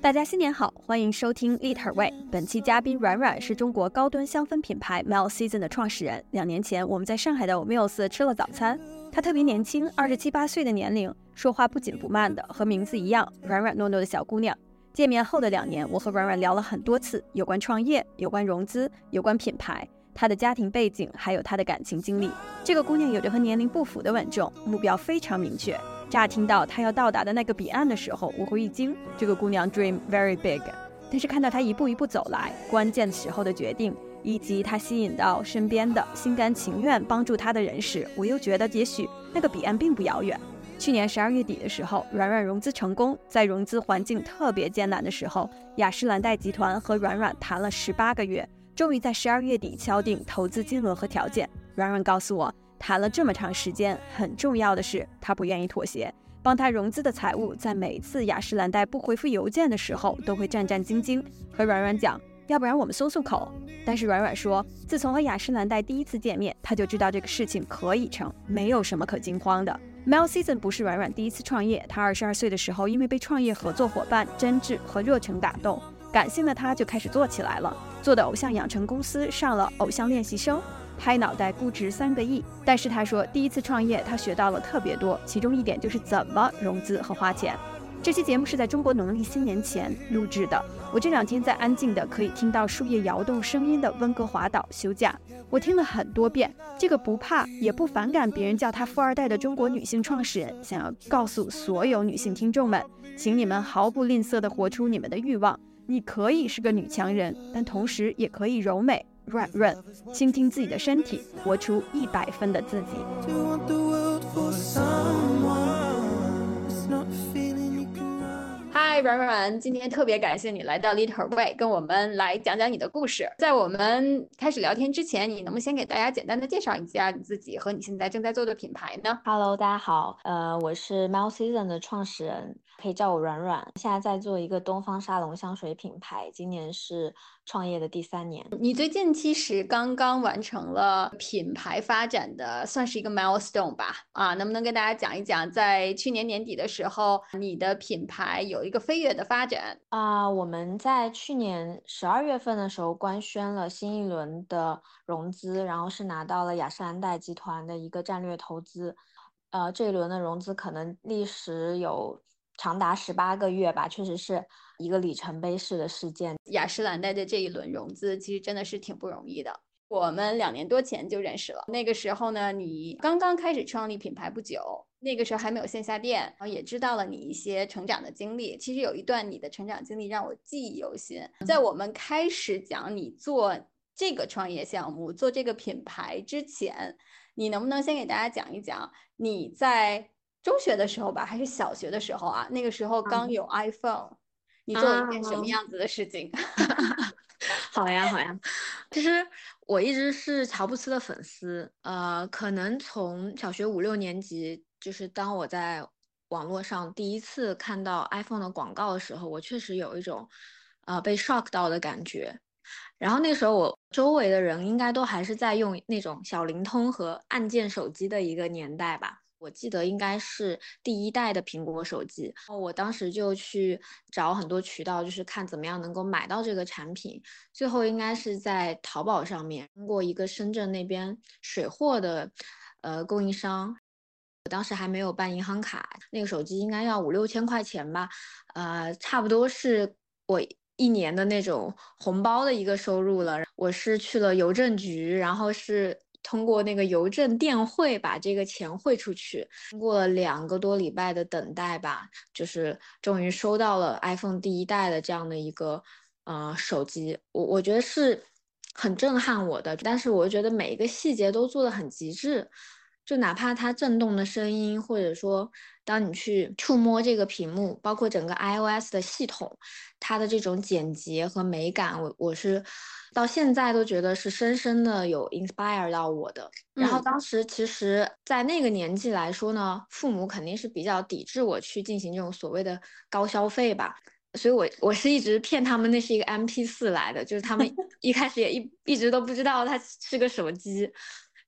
大家新年好，欢迎收听 Liter Way。本期嘉宾软软是中国高端香氛品牌 Mel Season 的创始人。两年前，我们在上海的 Mills 吃了早餐。他特别年轻，二十七八岁的年龄，说话不紧不慢的，和名字一样，软软糯糯的小姑娘。见面后的两年，我和软软聊了很多次，有关创业，有关融资，有关品牌，她的家庭背景，还有她的感情经历。这个姑娘有着和年龄不符的稳重，目标非常明确。乍听到她要到达的那个彼岸的时候，我会一惊。这个姑娘 dream very big，但是看到她一步一步走来，关键时候的决定，以及她吸引到身边的心甘情愿帮助她的人时，我又觉得也许那个彼岸并不遥远。去年十二月底的时候，软软融资成功，在融资环境特别艰难的时候，雅诗兰黛集团和软软谈了十八个月，终于在十二月底敲定投资金额和条件。软软告诉我。谈了这么长时间，很重要的是他不愿意妥协。帮他融资的财务在每次雅诗兰黛不回复邮件的时候，都会战战兢兢和软软讲，要不然我们松松口。但是软软说，自从和雅诗兰黛第一次见面，他就知道这个事情可以成，没有什么可惊慌的。Mel Season 不是软软第一次创业，他二十二岁的时候，因为被创业合作伙伴真挚和热诚打动，感性的他就开始做起来了，做的偶像养成公司上了偶像练习生。拍脑袋估值三个亿，但是他说第一次创业他学到了特别多，其中一点就是怎么融资和花钱。这期节目是在中国农历新年前录制的。我这两天在安静的可以听到树叶摇动声音的温哥华岛休假，我听了很多遍。这个不怕也不反感别人叫她富二代的中国女性创始人，想要告诉所有女性听众们，请你们毫不吝啬地活出你们的欲望。你可以是个女强人，但同时也可以柔美。软润，倾听自己的身体，活出一百分的自己。嗨，软软，今天特别感谢你来到 Little Way，跟我们来讲讲你的故事。在我们开始聊天之前，你能不能先给大家简单的介绍一下你自己和你现在正在做的品牌呢？Hello，大家好，呃，我是 Mel Season 的创始人。可以叫我软软，现在在做一个东方沙龙香水品牌，今年是创业的第三年。你最近其实刚刚完成了品牌发展的，算是一个 milestone 吧？啊，能不能跟大家讲一讲，在去年年底的时候，你的品牌有一个飞跃的发展？啊，我们在去年十二月份的时候官宣了新一轮的融资，然后是拿到了雅诗兰黛集团的一个战略投资。呃，这一轮的融资可能历时有。长达十八个月吧，确实是一个里程碑式的事件。雅诗兰黛的这一轮融资，其实真的是挺不容易的。我们两年多前就认识了，那个时候呢，你刚刚开始创立品牌不久，那个时候还没有线下店，然后也知道了你一些成长的经历。其实有一段你的成长经历让我记忆犹新。在我们开始讲你做这个创业项目、做这个品牌之前，你能不能先给大家讲一讲你在？中学的时候吧，还是小学的时候啊？那个时候刚有 iPhone，你做了一件什么样子的事情？好呀，好呀。其实我一直是乔布斯的粉丝，呃，可能从小学五六年级，就是当我在网络上第一次看到 iPhone 的广告的时候，我确实有一种呃被 shock 到的感觉。然后那个时候，我周围的人应该都还是在用那种小灵通和按键手机的一个年代吧。我记得应该是第一代的苹果手机，然后我当时就去找很多渠道，就是看怎么样能够买到这个产品。最后应该是在淘宝上面，通过一个深圳那边水货的呃供应商，我当时还没有办银行卡，那个手机应该要五六千块钱吧，呃，差不多是我一年的那种红包的一个收入了。我是去了邮政局，然后是。通过那个邮政电汇把这个钱汇出去，经过了两个多礼拜的等待吧，就是终于收到了 iPhone 第一代的这样的一个呃手机，我我觉得是很震撼我的，但是我觉得每一个细节都做得很极致。就哪怕它震动的声音，或者说当你去触摸这个屏幕，包括整个 iOS 的系统，它的这种简洁和美感，我我是到现在都觉得是深深的有 inspire 到我的。然后当时其实，在那个年纪来说呢，父母肯定是比较抵制我去进行这种所谓的高消费吧，所以我我是一直骗他们那是一个 MP4 来的，就是他们 一开始也一一直都不知道它是个手机。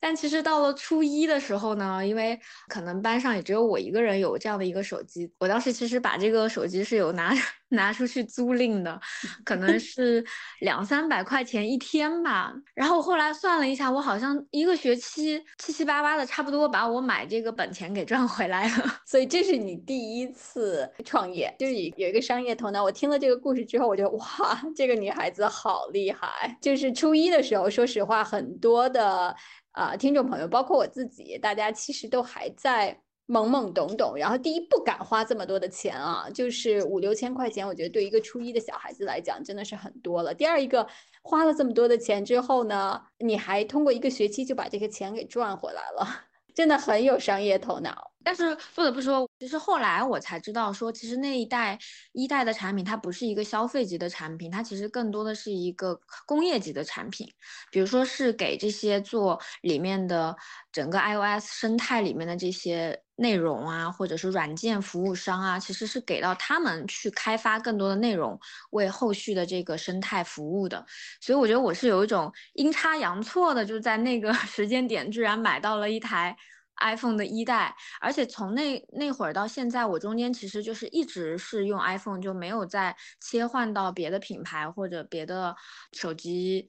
但其实到了初一的时候呢，因为可能班上也只有我一个人有这样的一个手机，我当时其实把这个手机是有拿 拿出去租赁的，可能是两三百块钱一天吧。然后后来算了一下，我好像一个学期七七八八的，差不多把我买这个本钱给赚回来了。所以这是你第一次创业，就是有一个商业头脑。我听了这个故事之后，我觉得哇，这个女孩子好厉害。就是初一的时候，说实话，很多的。啊，听众朋友，包括我自己，大家其实都还在懵懵懂懂。然后第一不敢花这么多的钱啊，就是五六千块钱，我觉得对一个初一的小孩子来讲真的是很多了。第二一个，花了这么多的钱之后呢，你还通过一个学期就把这个钱给赚回来了，真的很有商业头脑。但是不得不说，其实后来我才知道，说其实那一代一代的产品，它不是一个消费级的产品，它其实更多的是一个工业级的产品。比如说是给这些做里面的整个 iOS 生态里面的这些内容啊，或者是软件服务商啊，其实是给到他们去开发更多的内容，为后续的这个生态服务的。所以我觉得我是有一种阴差阳错的，就在那个 时间点，居然买到了一台。iPhone 的一代，而且从那那会儿到现在，我中间其实就是一直是用 iPhone，就没有再切换到别的品牌或者别的手机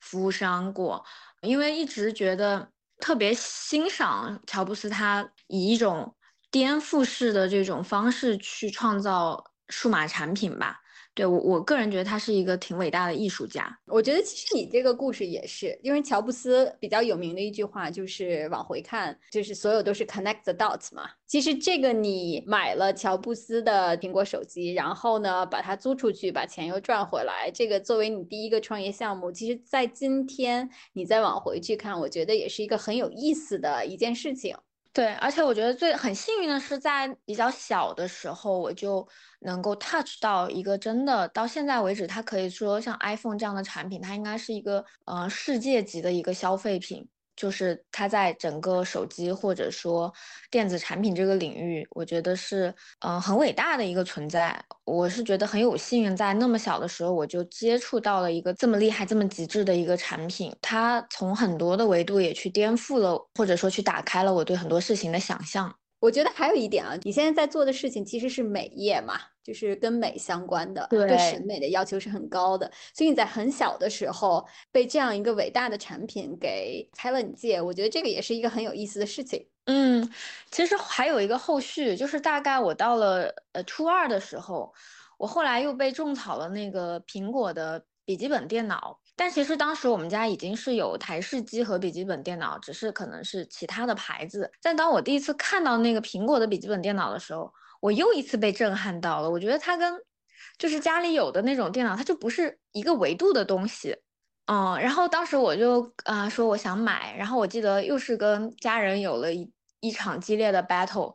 服务商过，因为一直觉得特别欣赏乔布斯他以一种颠覆式的这种方式去创造数码产品吧。对我，我个人觉得他是一个挺伟大的艺术家。我觉得其实你这个故事也是，因为乔布斯比较有名的一句话就是往回看，就是所有都是 connect the dots 嘛。其实这个你买了乔布斯的苹果手机，然后呢把它租出去，把钱又赚回来，这个作为你第一个创业项目，其实在今天你再往回去看，我觉得也是一个很有意思的一件事情。对，而且我觉得最很幸运的是，在比较小的时候，我就能够 touch 到一个真的，到现在为止，它可以说像 iPhone 这样的产品，它应该是一个呃世界级的一个消费品。就是它在整个手机或者说电子产品这个领域，我觉得是嗯很伟大的一个存在。我是觉得很有幸运，在那么小的时候我就接触到了一个这么厉害、这么极致的一个产品。它从很多的维度也去颠覆了，或者说去打开了我对很多事情的想象。我觉得还有一点啊，你现在在做的事情其实是美业嘛，就是跟美相关的，对审美的要求是很高的。所以你在很小的时候被这样一个伟大的产品给开了你界，我觉得这个也是一个很有意思的事情。嗯，其实还有一个后续，就是大概我到了呃初二的时候，我后来又被种草了那个苹果的笔记本电脑。但其实当时我们家已经是有台式机和笔记本电脑，只是可能是其他的牌子。但当我第一次看到那个苹果的笔记本电脑的时候，我又一次被震撼到了。我觉得它跟就是家里有的那种电脑，它就不是一个维度的东西。嗯，然后当时我就啊说我想买，然后我记得又是跟家人有了一一场激烈的 battle，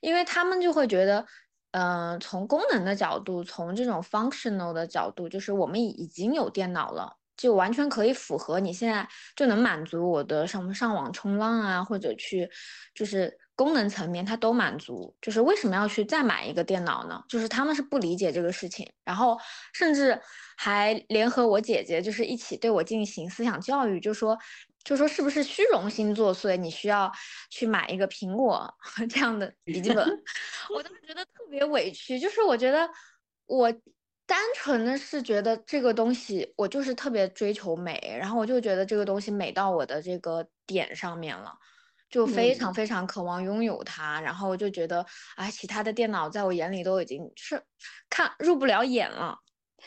因为他们就会觉得，嗯，从功能的角度，从这种 functional 的角度，就是我们已经有电脑了。就完全可以符合你现在就能满足我的什么上网冲浪啊，或者去就是功能层面它都满足。就是为什么要去再买一个电脑呢？就是他们是不理解这个事情，然后甚至还联合我姐姐，就是一起对我进行思想教育，就说就说是不是虚荣心作祟，你需要去买一个苹果 这样的笔记本？我当时觉得特别委屈，就是我觉得我。单纯的是觉得这个东西，我就是特别追求美，然后我就觉得这个东西美到我的这个点上面了，就非常非常渴望拥有它，然后我就觉得，哎，其他的电脑在我眼里都已经是看入不了眼了。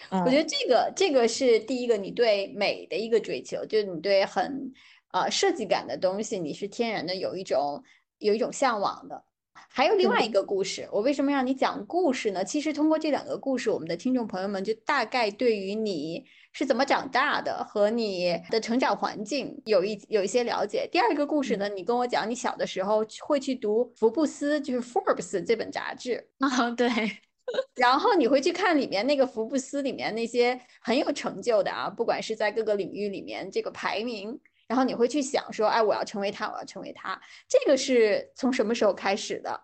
我觉得这个这个是第一个，你对美的一个追求，就是你对很呃设计感的东西，你是天然的有一种有一种向往的。还有另外一个故事，我为什么让你讲故事呢？其实通过这两个故事，我们的听众朋友们就大概对于你是怎么长大的和你的成长环境有一有一些了解。第二个故事呢，你跟我讲你小的时候会去读福布斯，就是 Forbes 这本杂志啊，对，然后你会去看里面那个福布斯里面那些很有成就的啊，不管是在各个领域里面这个排名。然后你会去想说，哎，我要成为他，我要成为他。这个是从什么时候开始的？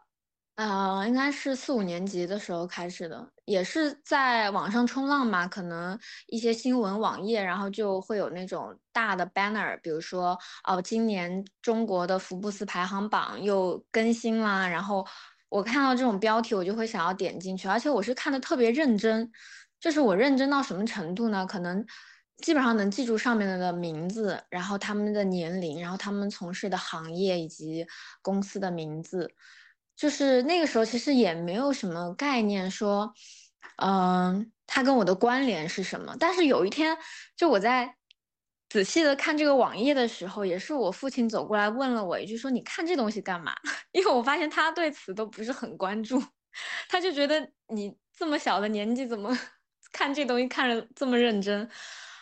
呃，应该是四五年级的时候开始的，也是在网上冲浪嘛，可能一些新闻网页，然后就会有那种大的 banner，比如说哦，今年中国的福布斯排行榜又更新啦，然后我看到这种标题，我就会想要点进去，而且我是看的特别认真，就是我认真到什么程度呢？可能基本上能记住上面的名字，然后他们的年龄，然后他们从事的行业以及公司的名字。就是那个时候，其实也没有什么概念，说，嗯，它跟我的关联是什么。但是有一天，就我在仔细的看这个网页的时候，也是我父亲走过来问了我一句，说：“你看这东西干嘛？” 因为我发现他对此都不是很关注，他就觉得你这么小的年纪，怎么 看这东西看着这么认真？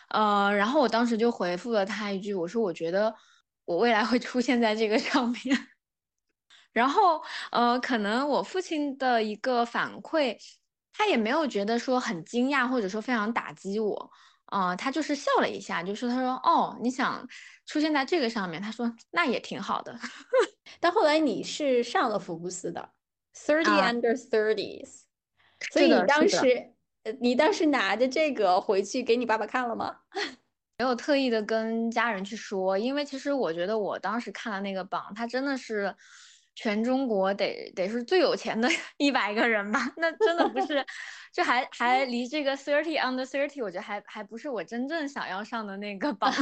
呃，然后我当时就回复了他一句，我说：“我觉得我未来会出现在这个上面。”然后，呃，可能我父亲的一个反馈，他也没有觉得说很惊讶，或者说非常打击我，啊，他就是笑了一下，就是他说，哦，你想出现在这个上面，他说那也挺好的。但后来你是上了福布斯的，Thirty Under Thirties，所以你当时，你当时拿着这个回去给你爸爸看了吗？没有特意的跟家人去说，因为其实我觉得我当时看的那个榜，它真的是。全中国得得是最有钱的 一百个人吧？那真的不是，这还还离这个 thirty under thirty，我觉得还还不是我真正想要上的那个榜。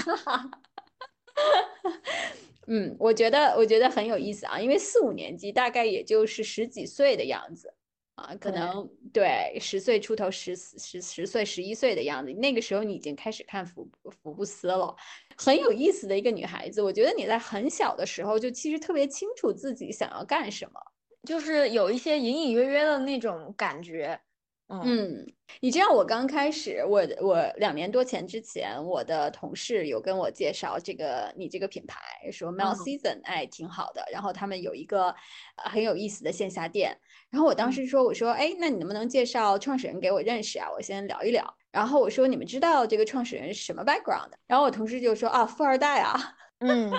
嗯，我觉得我觉得很有意思啊，因为四五年级大概也就是十几岁的样子。啊，可能对十岁出头，十十十岁、十一岁的样子，那个时候你已经开始看福福布斯了，很有意思的一个女孩子。我觉得你在很小的时候就其实特别清楚自己想要干什么，就是有一些隐隐约约的那种感觉。嗯，你知道我刚开始，我我两年多前之前，我的同事有跟我介绍这个你这个品牌，说 Mel Season，哎，挺好的。然后他们有一个很有意思的线下店。然后我当时说，我说，哎，那你能不能介绍创始人给我认识啊？我先聊一聊。然后我说，你们知道这个创始人是什么 background？然后我同事就说，啊，富二代啊。嗯，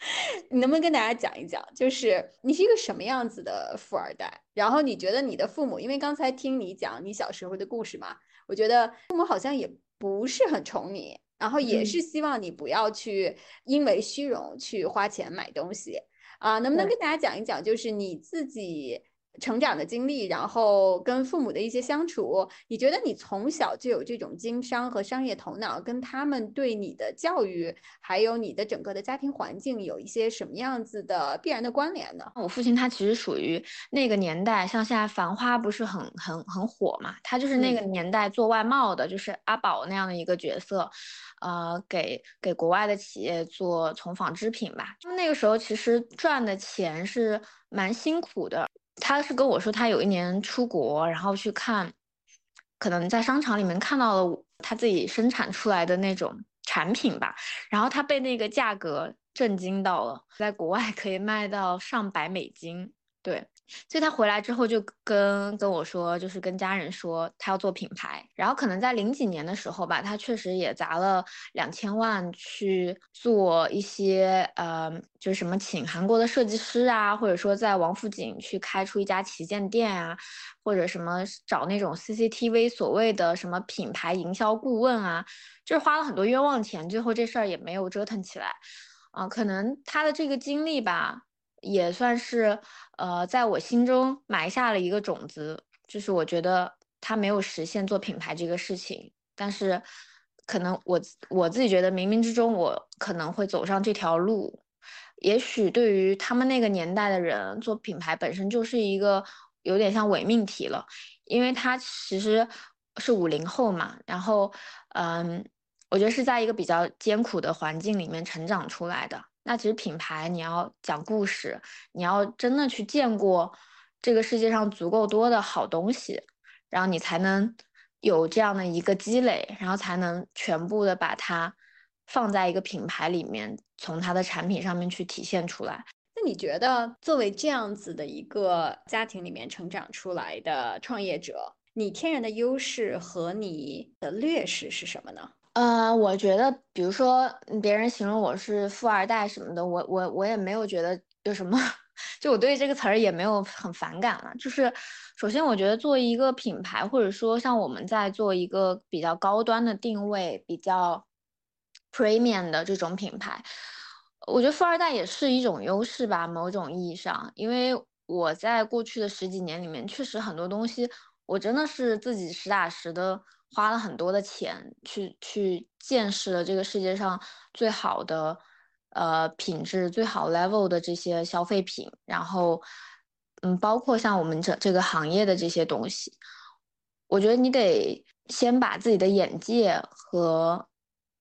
你能不能跟大家讲一讲，就是你是一个什么样子的富二代？然后你觉得你的父母，因为刚才听你讲你小时候的故事嘛，我觉得父母好像也不是很宠你，然后也是希望你不要去因为虚荣去花钱买东西啊。能不能跟大家讲一讲，就是你自己？成长的经历，然后跟父母的一些相处，你觉得你从小就有这种经商和商业头脑，跟他们对你的教育，还有你的整个的家庭环境，有一些什么样子的必然的关联呢？我父亲他其实属于那个年代，像现在《繁花》不是很很很火嘛，他就是那个年代做外贸的，就是阿宝那样的一个角色，呃，给给国外的企业做从纺织品吧。那个时候其实赚的钱是蛮辛苦的。他是跟我说，他有一年出国，然后去看，可能在商场里面看到了他自己生产出来的那种产品吧，然后他被那个价格震惊到了，在国外可以卖到上百美金，对。所以他回来之后就跟跟我说，就是跟家人说他要做品牌，然后可能在零几年的时候吧，他确实也砸了两千万去做一些呃，就是什么请韩国的设计师啊，或者说在王府井去开出一家旗舰店啊，或者什么找那种 CCTV 所谓的什么品牌营销顾问啊，就是花了很多冤枉钱，最后这事儿也没有折腾起来啊，可能他的这个经历吧。也算是，呃，在我心中埋下了一个种子，就是我觉得他没有实现做品牌这个事情，但是可能我我自己觉得冥冥之中我可能会走上这条路，也许对于他们那个年代的人做品牌本身就是一个有点像伪命题了，因为他其实是五零后嘛，然后嗯，我觉得是在一个比较艰苦的环境里面成长出来的。那其实品牌，你要讲故事，你要真的去见过这个世界上足够多的好东西，然后你才能有这样的一个积累，然后才能全部的把它放在一个品牌里面，从它的产品上面去体现出来。那你觉得，作为这样子的一个家庭里面成长出来的创业者，你天然的优势和你的劣势是什么呢？呃，我觉得，比如说别人形容我是富二代什么的，我我我也没有觉得有什么 就我对这个词儿也没有很反感了。就是首先，我觉得作为一个品牌，或者说像我们在做一个比较高端的定位、比较 premium 的这种品牌，我觉得富二代也是一种优势吧，某种意义上，因为我在过去的十几年里面，确实很多东西我真的是自己实打实的。花了很多的钱去去见识了这个世界上最好的呃品质最好 level 的这些消费品，然后嗯，包括像我们这这个行业的这些东西，我觉得你得先把自己的眼界和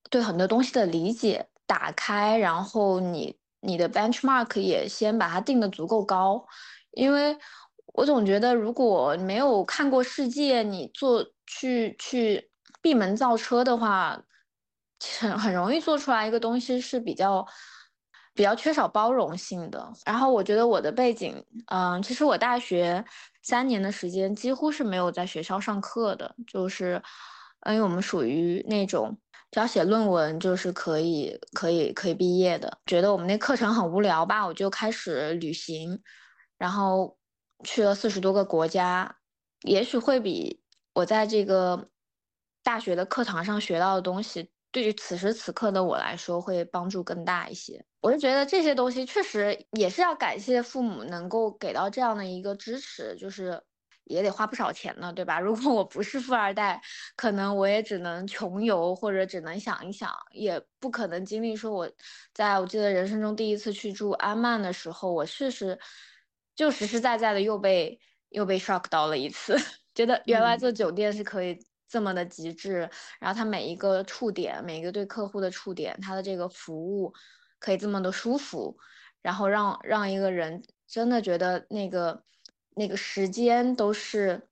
对很多东西的理解打开，然后你你的 benchmark 也先把它定的足够高，因为我总觉得如果没有看过世界，你做。去去闭门造车的话，很很容易做出来一个东西是比较比较缺少包容性的。然后我觉得我的背景，嗯，其实我大学三年的时间几乎是没有在学校上课的，就是因为我们属于那种只要写论文就是可以可以可以毕业的。觉得我们那课程很无聊吧，我就开始旅行，然后去了四十多个国家，也许会比。我在这个大学的课堂上学到的东西，对于此时此刻的我来说会帮助更大一些。我是觉得这些东西确实也是要感谢父母能够给到这样的一个支持，就是也得花不少钱呢，对吧？如果我不是富二代，可能我也只能穷游，或者只能想一想，也不可能经历说我在我记得人生中第一次去住安曼的时候，我确实就实实在在的又被又被 shock 到了一次。觉得原来做酒店是可以这么的极致，然后它每一个触点，每一个对客户的触点，它的这个服务可以这么的舒服，然后让让一个人真的觉得那个那个时间都是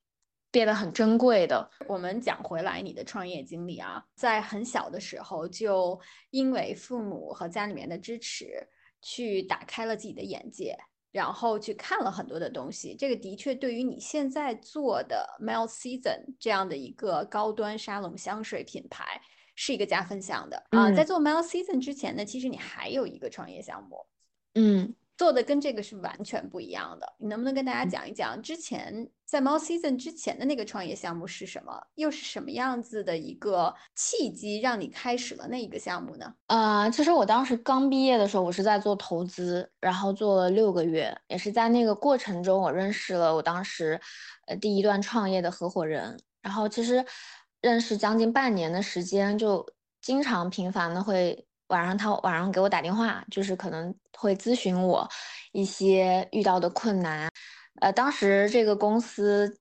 变得很珍贵的。我们讲回来，你的创业经历啊，在很小的时候就因为父母和家里面的支持，去打开了自己的眼界。然后去看了很多的东西，这个的确对于你现在做的 Mel Season 这样的一个高端沙龙香水品牌是一个加分项的啊。在做 Mel Season 之前呢，其实你还有一个创业项目，嗯。做的跟这个是完全不一样的，你能不能跟大家讲一讲之前在 Mall Season 之前的那个创业项目是什么？又是什么样子的一个契机让你开始了那一个项目呢？呃，其实我当时刚毕业的时候，我是在做投资，然后做了六个月，也是在那个过程中，我认识了我当时呃第一段创业的合伙人，然后其实认识将近半年的时间，就经常频繁的会。晚上他晚上给我打电话，就是可能会咨询我一些遇到的困难。呃，当时这个公司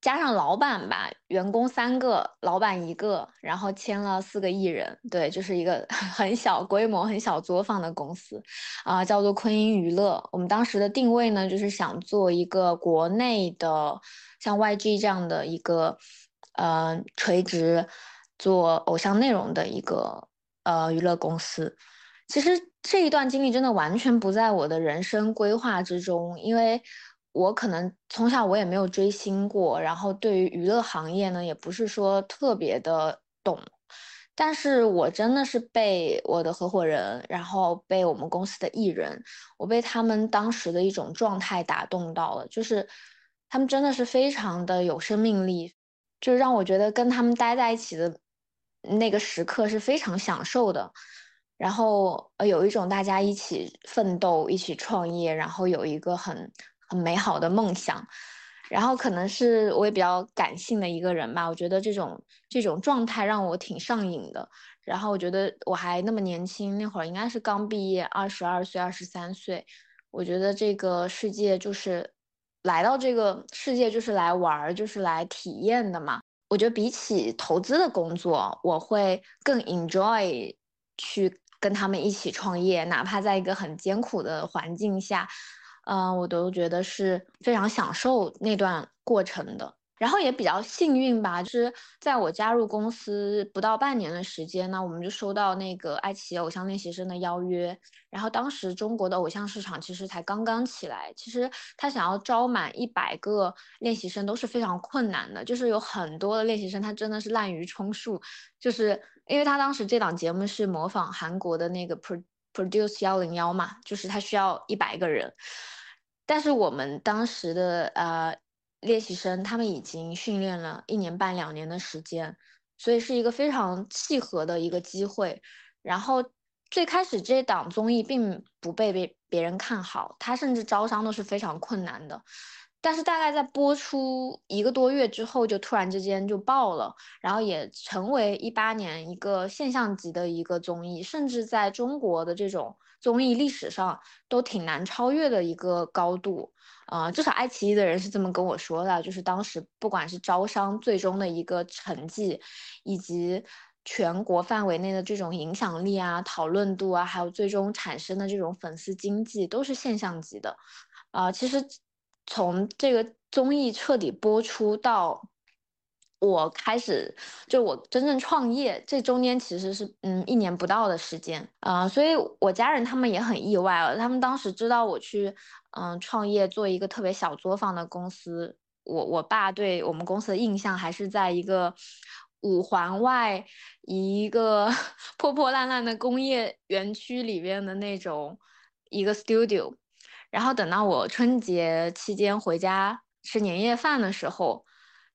加上老板吧，员工三个，老板一个，然后签了四个艺人，对，就是一个 很小规模、很小作坊的公司，啊，叫做昆音娱乐。我们当时的定位呢，就是想做一个国内的像 YG 这样的一个，呃，垂直做偶像内容的一个。呃，娱乐公司，其实这一段经历真的完全不在我的人生规划之中，因为我可能从小我也没有追星过，然后对于娱乐行业呢，也不是说特别的懂，但是我真的是被我的合伙人，然后被我们公司的艺人，我被他们当时的一种状态打动到了，就是他们真的是非常的有生命力，就让我觉得跟他们待在一起的。那个时刻是非常享受的，然后呃有一种大家一起奋斗、一起创业，然后有一个很很美好的梦想，然后可能是我也比较感性的一个人吧，我觉得这种这种状态让我挺上瘾的。然后我觉得我还那么年轻，那会儿应该是刚毕业，二十二岁、二十三岁，我觉得这个世界就是来到这个世界就是来玩儿，就是来体验的嘛。我觉得比起投资的工作，我会更 enjoy 去跟他们一起创业，哪怕在一个很艰苦的环境下，嗯，我都觉得是非常享受那段过程的。然后也比较幸运吧，就是在我加入公司不到半年的时间呢，我们就收到那个爱奇艺偶像练习生的邀约。然后当时中国的偶像市场其实才刚刚起来，其实他想要招满一百个练习生都是非常困难的，就是有很多的练习生他真的是滥竽充数，就是因为他当时这档节目是模仿韩国的那个 Produce 幺零幺嘛，就是他需要一百个人。但是我们当时的呃练习生，他们已经训练了一年半两年的时间，所以是一个非常契合的一个机会。然后最开始这档综艺并不被别别人看好，他甚至招商都是非常困难的。但是大概在播出一个多月之后，就突然之间就爆了，然后也成为一八年一个现象级的一个综艺，甚至在中国的这种综艺历史上都挺难超越的一个高度。呃，至少爱奇艺的人是这么跟我说的，就是当时不管是招商最终的一个成绩，以及全国范围内的这种影响力啊、讨论度啊，还有最终产生的这种粉丝经济，都是现象级的。啊，其实。从这个综艺彻底播出到我开始，就我真正创业，这中间其实是嗯一年不到的时间啊，所以我家人他们也很意外了。他们当时知道我去嗯创业做一个特别小作坊的公司，我我爸对我们公司的印象还是在一个五环外一个 破破烂烂的工业园区里边的那种一个 studio。然后等到我春节期间回家吃年夜饭的时候，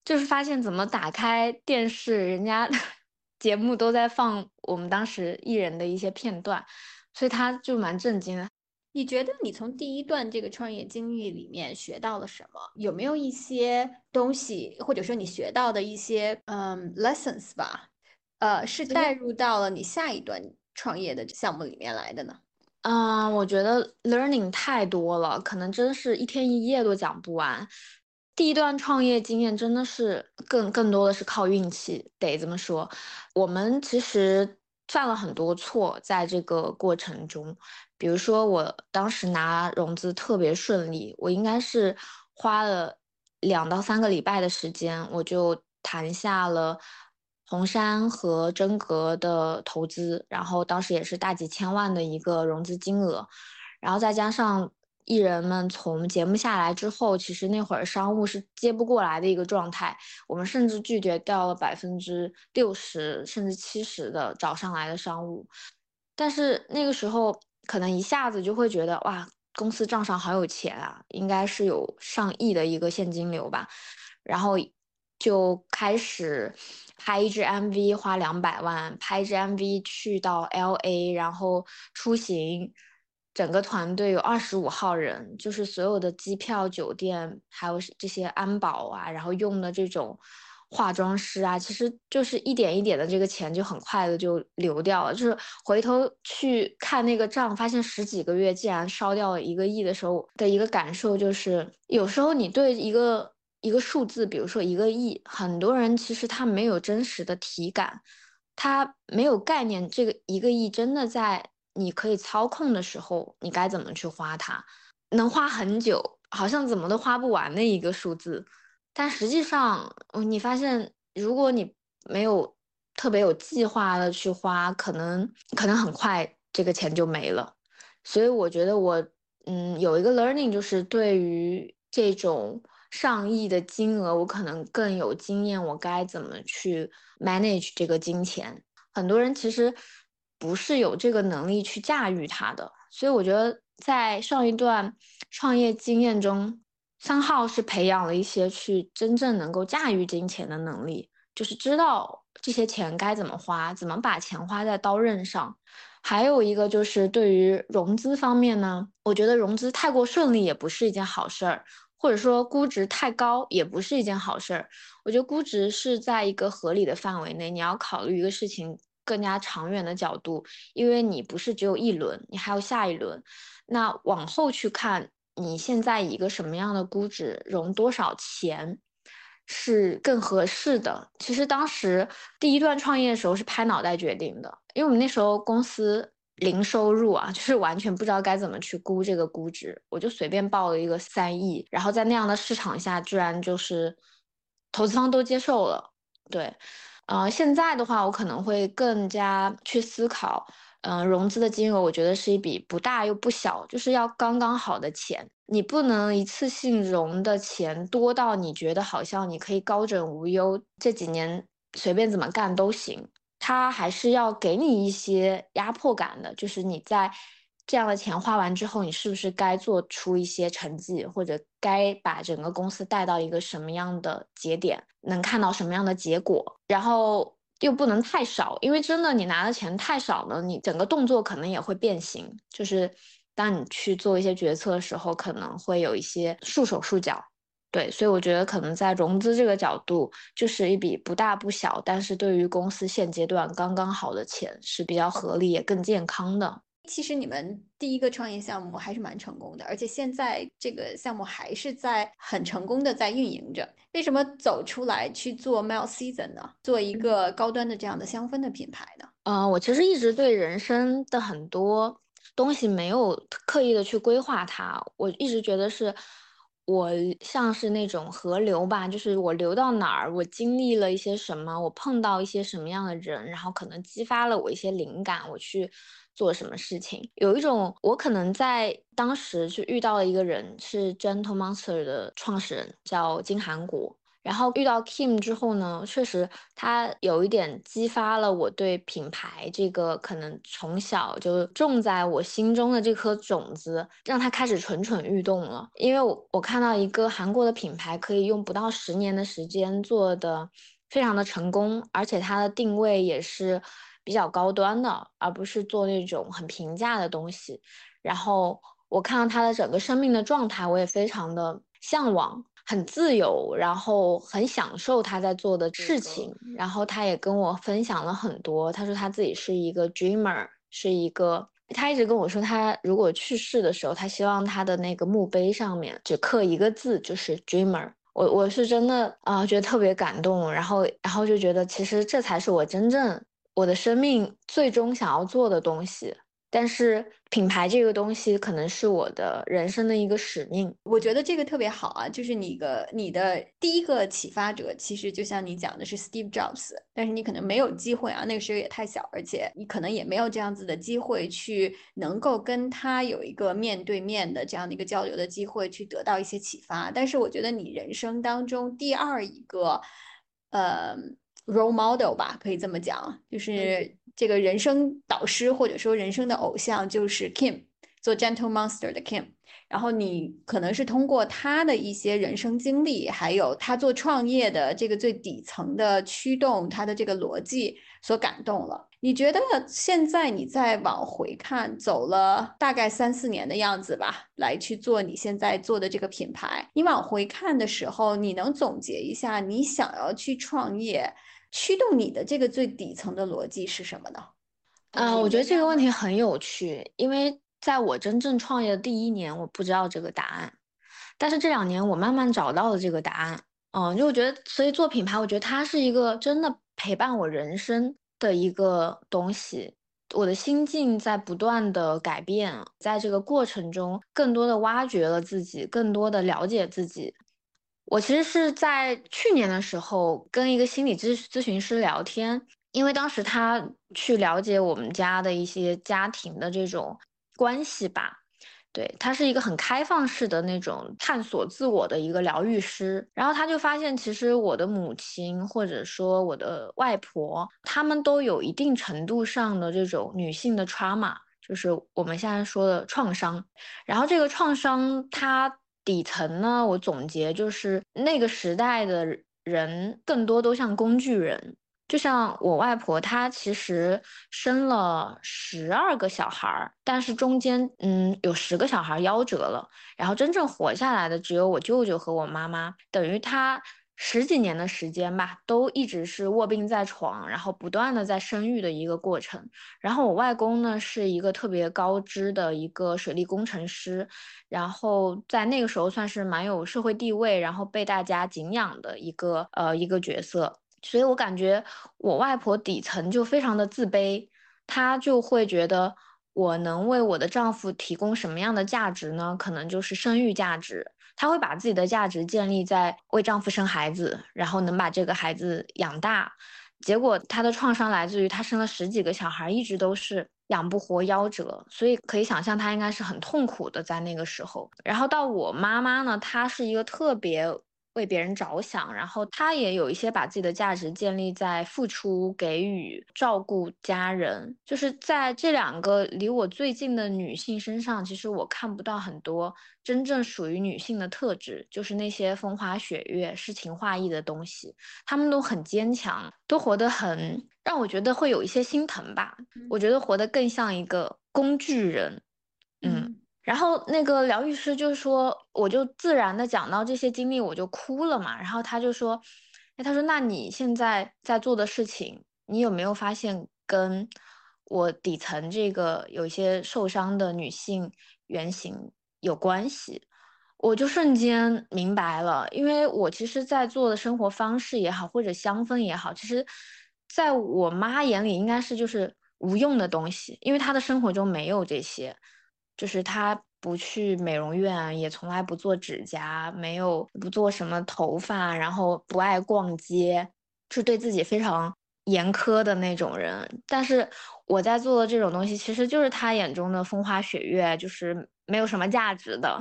就是发现怎么打开电视，人家 节目都在放我们当时艺人的一些片段，所以他就蛮震惊的。你觉得你从第一段这个创业经历里面学到了什么？有没有一些东西，或者说你学到的一些嗯 lessons 吧？呃，是带入到了你下一段创业的项目里面来的呢？嗯，我觉得 learning 太多了，可能真是一天一夜都讲不完。第一段创业经验真的是更更多的是靠运气，得这么说。我们其实犯了很多错，在这个过程中，比如说我当时拿融资特别顺利，我应该是花了两到三个礼拜的时间，我就谈下了。红杉和真格的投资，然后当时也是大几千万的一个融资金额，然后再加上艺人们从节目下来之后，其实那会儿商务是接不过来的一个状态，我们甚至拒绝掉了百分之六十甚至七十的找上来的商务，但是那个时候可能一下子就会觉得哇，公司账上好有钱啊，应该是有上亿的一个现金流吧，然后就开始。拍一支 MV 花两百万，拍一支 MV 去到 LA，然后出行，整个团队有二十五号人，就是所有的机票、酒店，还有这些安保啊，然后用的这种化妆师啊，其实就是一点一点的，这个钱就很快的就流掉了。就是回头去看那个账，发现十几个月竟然烧掉了一个亿的时候的一个感受，就是有时候你对一个。一个数字，比如说一个亿，很多人其实他没有真实的体感，他没有概念。这个一个亿真的在你可以操控的时候，你该怎么去花它？能花很久，好像怎么都花不完的一个数字。但实际上，你发现如果你没有特别有计划的去花，可能可能很快这个钱就没了。所以我觉得我嗯有一个 learning 就是对于这种。上亿的金额，我可能更有经验，我该怎么去 manage 这个金钱？很多人其实不是有这个能力去驾驭它的，所以我觉得在上一段创业经验中，三号是培养了一些去真正能够驾驭金钱的能力，就是知道这些钱该怎么花，怎么把钱花在刀刃上。还有一个就是对于融资方面呢，我觉得融资太过顺利也不是一件好事儿。或者说估值太高也不是一件好事儿。我觉得估值是在一个合理的范围内，你要考虑一个事情更加长远的角度，因为你不是只有一轮，你还有下一轮。那往后去看，你现在一个什么样的估值，融多少钱是更合适的？其实当时第一段创业的时候是拍脑袋决定的，因为我们那时候公司。零收入啊，就是完全不知道该怎么去估这个估值，我就随便报了一个三亿，然后在那样的市场下，居然就是投资方都接受了。对，呃，现在的话，我可能会更加去思考，嗯，融资的金额，我觉得是一笔不大又不小，就是要刚刚好的钱，你不能一次性融的钱多到你觉得好像你可以高枕无忧，这几年随便怎么干都行。它还是要给你一些压迫感的，就是你在这样的钱花完之后，你是不是该做出一些成绩，或者该把整个公司带到一个什么样的节点，能看到什么样的结果？然后又不能太少，因为真的你拿的钱太少了，你整个动作可能也会变形。就是当你去做一些决策的时候，可能会有一些束手束脚。对，所以我觉得可能在融资这个角度，就是一笔不大不小，但是对于公司现阶段刚刚好的钱是比较合理也更健康的。其实你们第一个创业项目还是蛮成功的，而且现在这个项目还是在很成功的在运营着。为什么走出来去做 Mel Season 呢？做一个高端的这样的香氛的品牌呢？嗯，我其实一直对人生的很多东西没有刻意的去规划它，我一直觉得是。我像是那种河流吧，就是我流到哪儿，我经历了一些什么，我碰到一些什么样的人，然后可能激发了我一些灵感，我去做什么事情。有一种，我可能在当时就遇到了一个人，是 Gentle Monster 的创始人，叫金韩国。然后遇到 Kim 之后呢，确实他有一点激发了我对品牌这个可能从小就种在我心中的这颗种子，让他开始蠢蠢欲动了。因为我我看到一个韩国的品牌可以用不到十年的时间做的非常的成功，而且它的定位也是比较高端的，而不是做那种很平价的东西。然后我看到他的整个生命的状态，我也非常的向往。很自由，然后很享受他在做的事情，然后他也跟我分享了很多。他说他自己是一个 dreamer，是一个。他一直跟我说，他如果去世的时候，他希望他的那个墓碑上面只刻一个字，就是 dreamer。我我是真的啊，觉得特别感动，然后然后就觉得其实这才是我真正我的生命最终想要做的东西。但是品牌这个东西可能是我的人生的一个使命，我觉得这个特别好啊。就是你个你的第一个启发者，其实就像你讲的是 Steve Jobs，但是你可能没有机会啊，那个时候也太小，而且你可能也没有这样子的机会去能够跟他有一个面对面的这样的一个交流的机会，去得到一些启发。但是我觉得你人生当中第二一个，呃，role model 吧，可以这么讲，就是。这个人生导师或者说人生的偶像就是 Kim，做 Gentle Monster 的 Kim。然后你可能是通过他的一些人生经历，还有他做创业的这个最底层的驱动，他的这个逻辑所感动了。你觉得现在你再往回看，走了大概三四年的样子吧，来去做你现在做的这个品牌，你往回看的时候，你能总结一下你想要去创业？驱动你的这个最底层的逻辑是什么呢？嗯，我觉得这个问题很有趣，因为在我真正创业的第一年，我不知道这个答案，但是这两年我慢慢找到了这个答案。嗯，就我觉得，所以做品牌，我觉得它是一个真的陪伴我人生的一个东西。我的心境在不断的改变，在这个过程中，更多的挖掘了自己，更多的了解自己。我其实是在去年的时候跟一个心理咨咨询师聊天，因为当时他去了解我们家的一些家庭的这种关系吧，对他是一个很开放式的那种探索自我的一个疗愈师，然后他就发现其实我的母亲或者说我的外婆，他们都有一定程度上的这种女性的 trauma，就是我们现在说的创伤，然后这个创伤它。底层呢，我总结就是那个时代的人更多都像工具人，就像我外婆，她其实生了十二个小孩儿，但是中间嗯有十个小孩夭折了，然后真正活下来的只有我舅舅和我妈妈，等于她。十几年的时间吧，都一直是卧病在床，然后不断的在生育的一个过程。然后我外公呢是一个特别高知的一个水利工程师，然后在那个时候算是蛮有社会地位，然后被大家敬仰的一个呃一个角色。所以我感觉我外婆底层就非常的自卑，她就会觉得我能为我的丈夫提供什么样的价值呢？可能就是生育价值。她会把自己的价值建立在为丈夫生孩子，然后能把这个孩子养大。结果她的创伤来自于她生了十几个小孩，一直都是养不活、夭折。所以可以想象她应该是很痛苦的在那个时候。然后到我妈妈呢，她是一个特别为别人着想，然后她也有一些把自己的价值建立在付出、给予、照顾家人。就是在这两个离我最近的女性身上，其实我看不到很多真正属于女性的特质，就是那些风花雪月、诗情画意的东西。她们都很坚强，都活得很让我觉得会有一些心疼吧。我觉得活得更像一个工具人，嗯。然后那个疗愈师就说，我就自然的讲到这些经历，我就哭了嘛。然后他就说，哎，他说，那你现在在做的事情，你有没有发现跟我底层这个有一些受伤的女性原型有关系？我就瞬间明白了，因为我其实，在做的生活方式也好，或者香氛也好，其实在我妈眼里应该是就是无用的东西，因为她的生活中没有这些。就是她不去美容院，也从来不做指甲，没有不做什么头发，然后不爱逛街，是对自己非常严苛的那种人。但是我在做的这种东西，其实就是她眼中的风花雪月，就是没有什么价值的。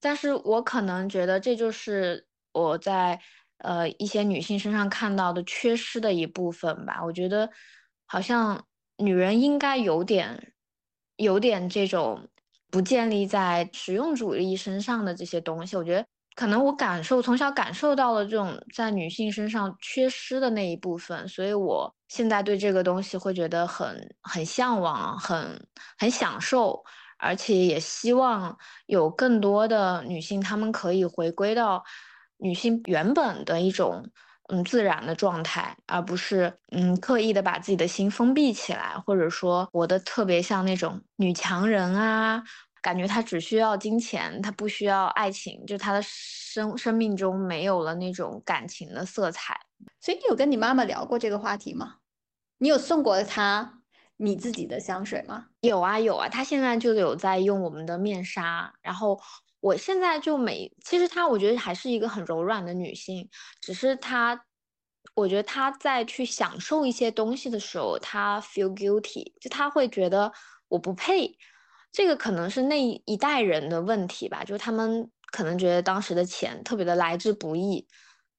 但是我可能觉得这就是我在呃一些女性身上看到的缺失的一部分吧。我觉得好像女人应该有点有点这种。不建立在实用主义身上的这些东西，我觉得可能我感受从小感受到了这种在女性身上缺失的那一部分，所以我现在对这个东西会觉得很很向往，很很享受，而且也希望有更多的女性，她们可以回归到女性原本的一种。嗯，自然的状态，而不是嗯刻意的把自己的心封闭起来，或者说活得特别像那种女强人啊，感觉她只需要金钱，她不需要爱情，就她的生生命中没有了那种感情的色彩。所以你有跟你妈妈聊过这个话题吗？你有送过她你自己的香水吗？有啊有啊，她现在就有在用我们的面纱，然后。我现在就每，其实她我觉得还是一个很柔软的女性，只是她，我觉得她在去享受一些东西的时候，她 feel guilty，就她会觉得我不配，这个可能是那一代人的问题吧，就他们可能觉得当时的钱特别的来之不易，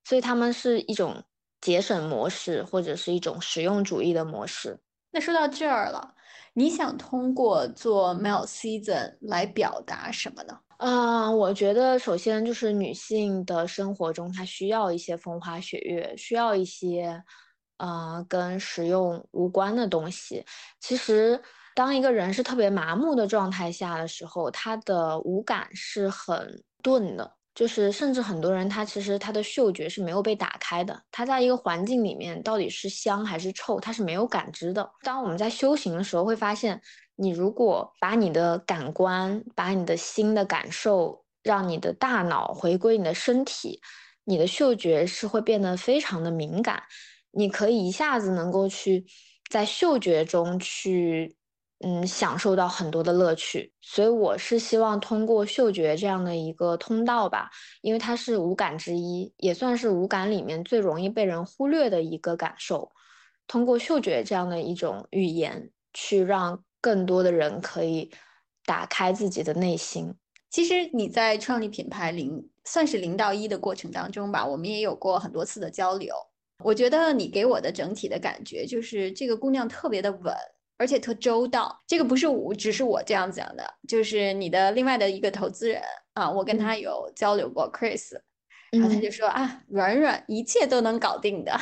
所以他们是一种节省模式或者是一种实用主义的模式。那说到这儿了，你想通过做 Mel Season 来表达什么呢？嗯，我觉得首先就是女性的生活中，她需要一些风花雪月，需要一些，呃，跟实用无关的东西。其实，当一个人是特别麻木的状态下的时候，他的五感是很钝的。就是甚至很多人，他其实他的嗅觉是没有被打开的。他在一个环境里面到底是香还是臭，他是没有感知的。当我们在修行的时候，会发现。你如果把你的感官，把你的心的感受，让你的大脑回归你的身体，你的嗅觉是会变得非常的敏感。你可以一下子能够去在嗅觉中去，嗯，享受到很多的乐趣。所以我是希望通过嗅觉这样的一个通道吧，因为它是五感之一，也算是五感里面最容易被人忽略的一个感受。通过嗅觉这样的一种语言，去让。更多的人可以打开自己的内心。其实你在创立品牌零算是零到一的过程当中吧，我们也有过很多次的交流。我觉得你给我的整体的感觉就是这个姑娘特别的稳，而且特周到。这个不是我，只是我这样讲的，就是你的另外的一个投资人啊，我跟他有交流过，Chris，然后他就说啊，软软一切都能搞定的。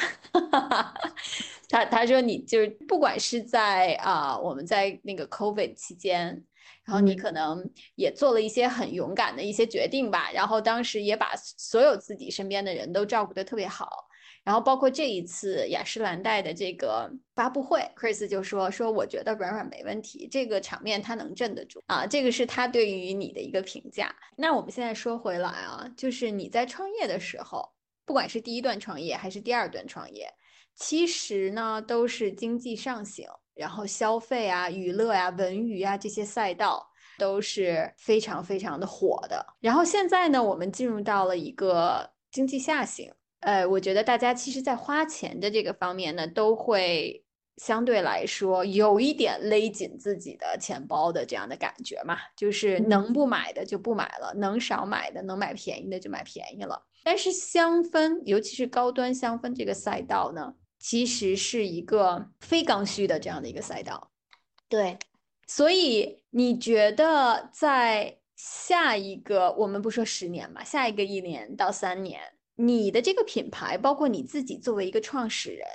他他说你就是不管是在啊我们在那个 COVID 期间，然后你可能也做了一些很勇敢的一些决定吧，然后当时也把所有自己身边的人都照顾得特别好，然后包括这一次雅诗兰黛的这个发布会，Chris 就说说我觉得软软没问题，这个场面他能镇得住啊，这个是他对于你的一个评价。那我们现在说回来啊，就是你在创业的时候，不管是第一段创业还是第二段创业。其实呢，都是经济上行，然后消费啊、娱乐啊、文娱啊这些赛道都是非常非常的火的。然后现在呢，我们进入到了一个经济下行，呃，我觉得大家其实在花钱的这个方面呢，都会相对来说有一点勒紧自己的钱包的这样的感觉嘛，就是能不买的就不买了，能少买的能买便宜的就买便宜了。但是香氛，尤其是高端香氛这个赛道呢，其实是一个非刚需的这样的一个赛道。对，所以你觉得在下一个，我们不说十年吧，下一个一年到三年，你的这个品牌，包括你自己作为一个创始人。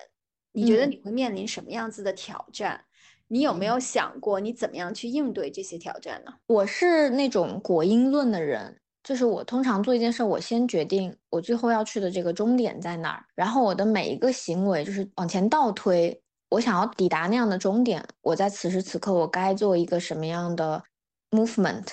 你觉得你会面临什么样子的挑战？你有没有想过你怎么样去应对这些挑战呢？我是那种果因论的人，就是我通常做一件事，我先决定我最后要去的这个终点在哪儿，然后我的每一个行为就是往前倒推，我想要抵达那样的终点，我在此时此刻我该做一个什么样的 movement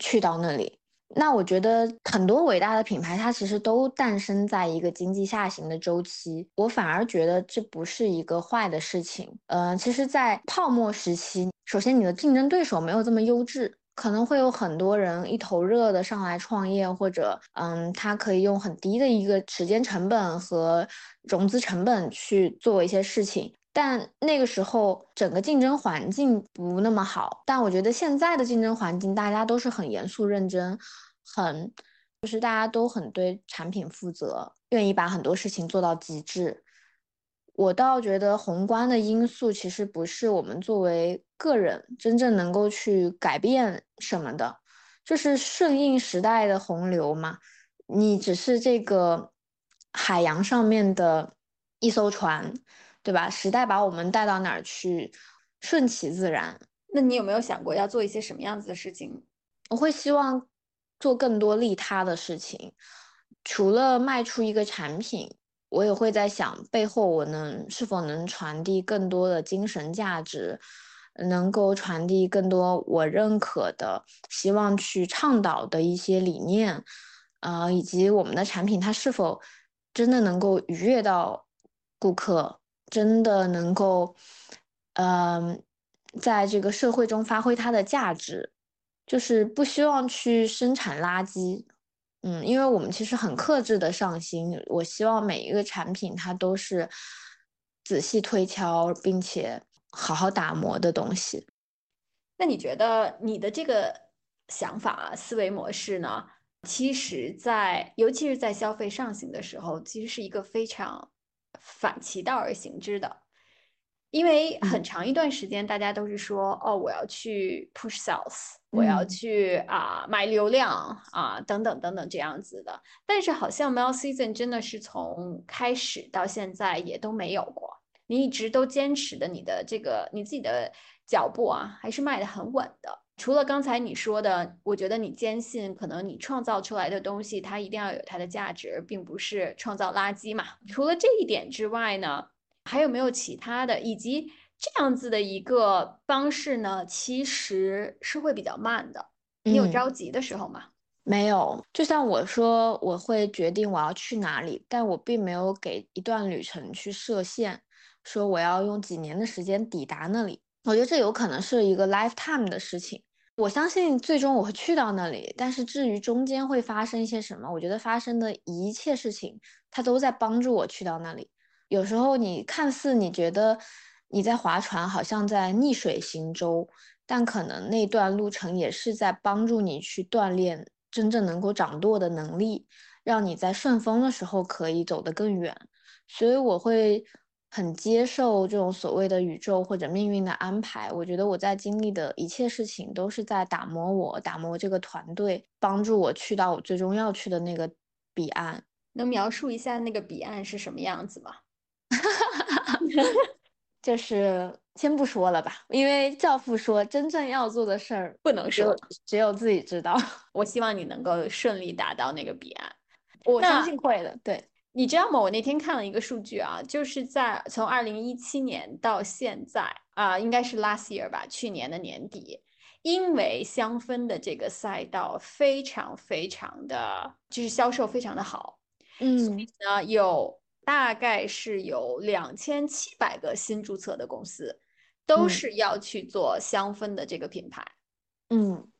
去到那里。那我觉得很多伟大的品牌，它其实都诞生在一个经济下行的周期。我反而觉得这不是一个坏的事情。呃，其实，在泡沫时期，首先你的竞争对手没有这么优质，可能会有很多人一头热的上来创业，或者，嗯，他可以用很低的一个时间成本和融资成本去做一些事情。但那个时候整个竞争环境不那么好，但我觉得现在的竞争环境大家都是很严肃认真，很就是大家都很对产品负责，愿意把很多事情做到极致。我倒觉得宏观的因素其实不是我们作为个人真正能够去改变什么的，就是顺应时代的洪流嘛。你只是这个海洋上面的一艘船。对吧？时代把我们带到哪儿去，顺其自然。那你有没有想过要做一些什么样子的事情？我会希望做更多利他的事情。除了卖出一个产品，我也会在想背后我能是否能传递更多的精神价值，能够传递更多我认可的、希望去倡导的一些理念，呃，以及我们的产品它是否真的能够愉悦到顾客。真的能够，嗯，在这个社会中发挥它的价值，就是不希望去生产垃圾，嗯，因为我们其实很克制的上新，我希望每一个产品它都是仔细推敲并且好好打磨的东西。那你觉得你的这个想法思维模式呢？其实，在尤其是在消费上行的时候，其实是一个非常。反其道而行之的，因为很长一段时间，大家都是说，哦，我要去 push sales，我要去啊买流量啊等等等等这样子的。但是好像 Mel Season 真的是从开始到现在也都没有过，你一直都坚持的你的这个你自己的脚步啊，还是迈得很稳的。除了刚才你说的，我觉得你坚信，可能你创造出来的东西，它一定要有它的价值，并不是创造垃圾嘛。除了这一点之外呢，还有没有其他的？以及这样子的一个方式呢，其实是会比较慢的。你有着急的时候吗？没有。就像我说，我会决定我要去哪里，但我并没有给一段旅程去设限，说我要用几年的时间抵达那里。我觉得这有可能是一个 lifetime 的事情。我相信最终我会去到那里，但是至于中间会发生一些什么，我觉得发生的一切事情，它都在帮助我去到那里。有时候你看似你觉得你在划船，好像在逆水行舟，但可能那段路程也是在帮助你去锻炼真正能够掌舵的能力，让你在顺风的时候可以走得更远。所以我会。很接受这种所谓的宇宙或者命运的安排。我觉得我在经历的一切事情都是在打磨我，打磨这个团队，帮助我去到我最终要去的那个彼岸。能描述一下那个彼岸是什么样子吗？就是先不说了吧，因为教父说真正要做的事儿不能说，只有自己知道。我希望你能够顺利达到那个彼岸，我相信会的。对。你知道吗？我那天看了一个数据啊，就是在从二零一七年到现在啊，应该是 last year 吧，去年的年底，因为香氛的这个赛道非常非常的，就是销售非常的好，嗯，所以呢，有大概是有两千七百个新注册的公司，都是要去做香氛的这个品牌，嗯，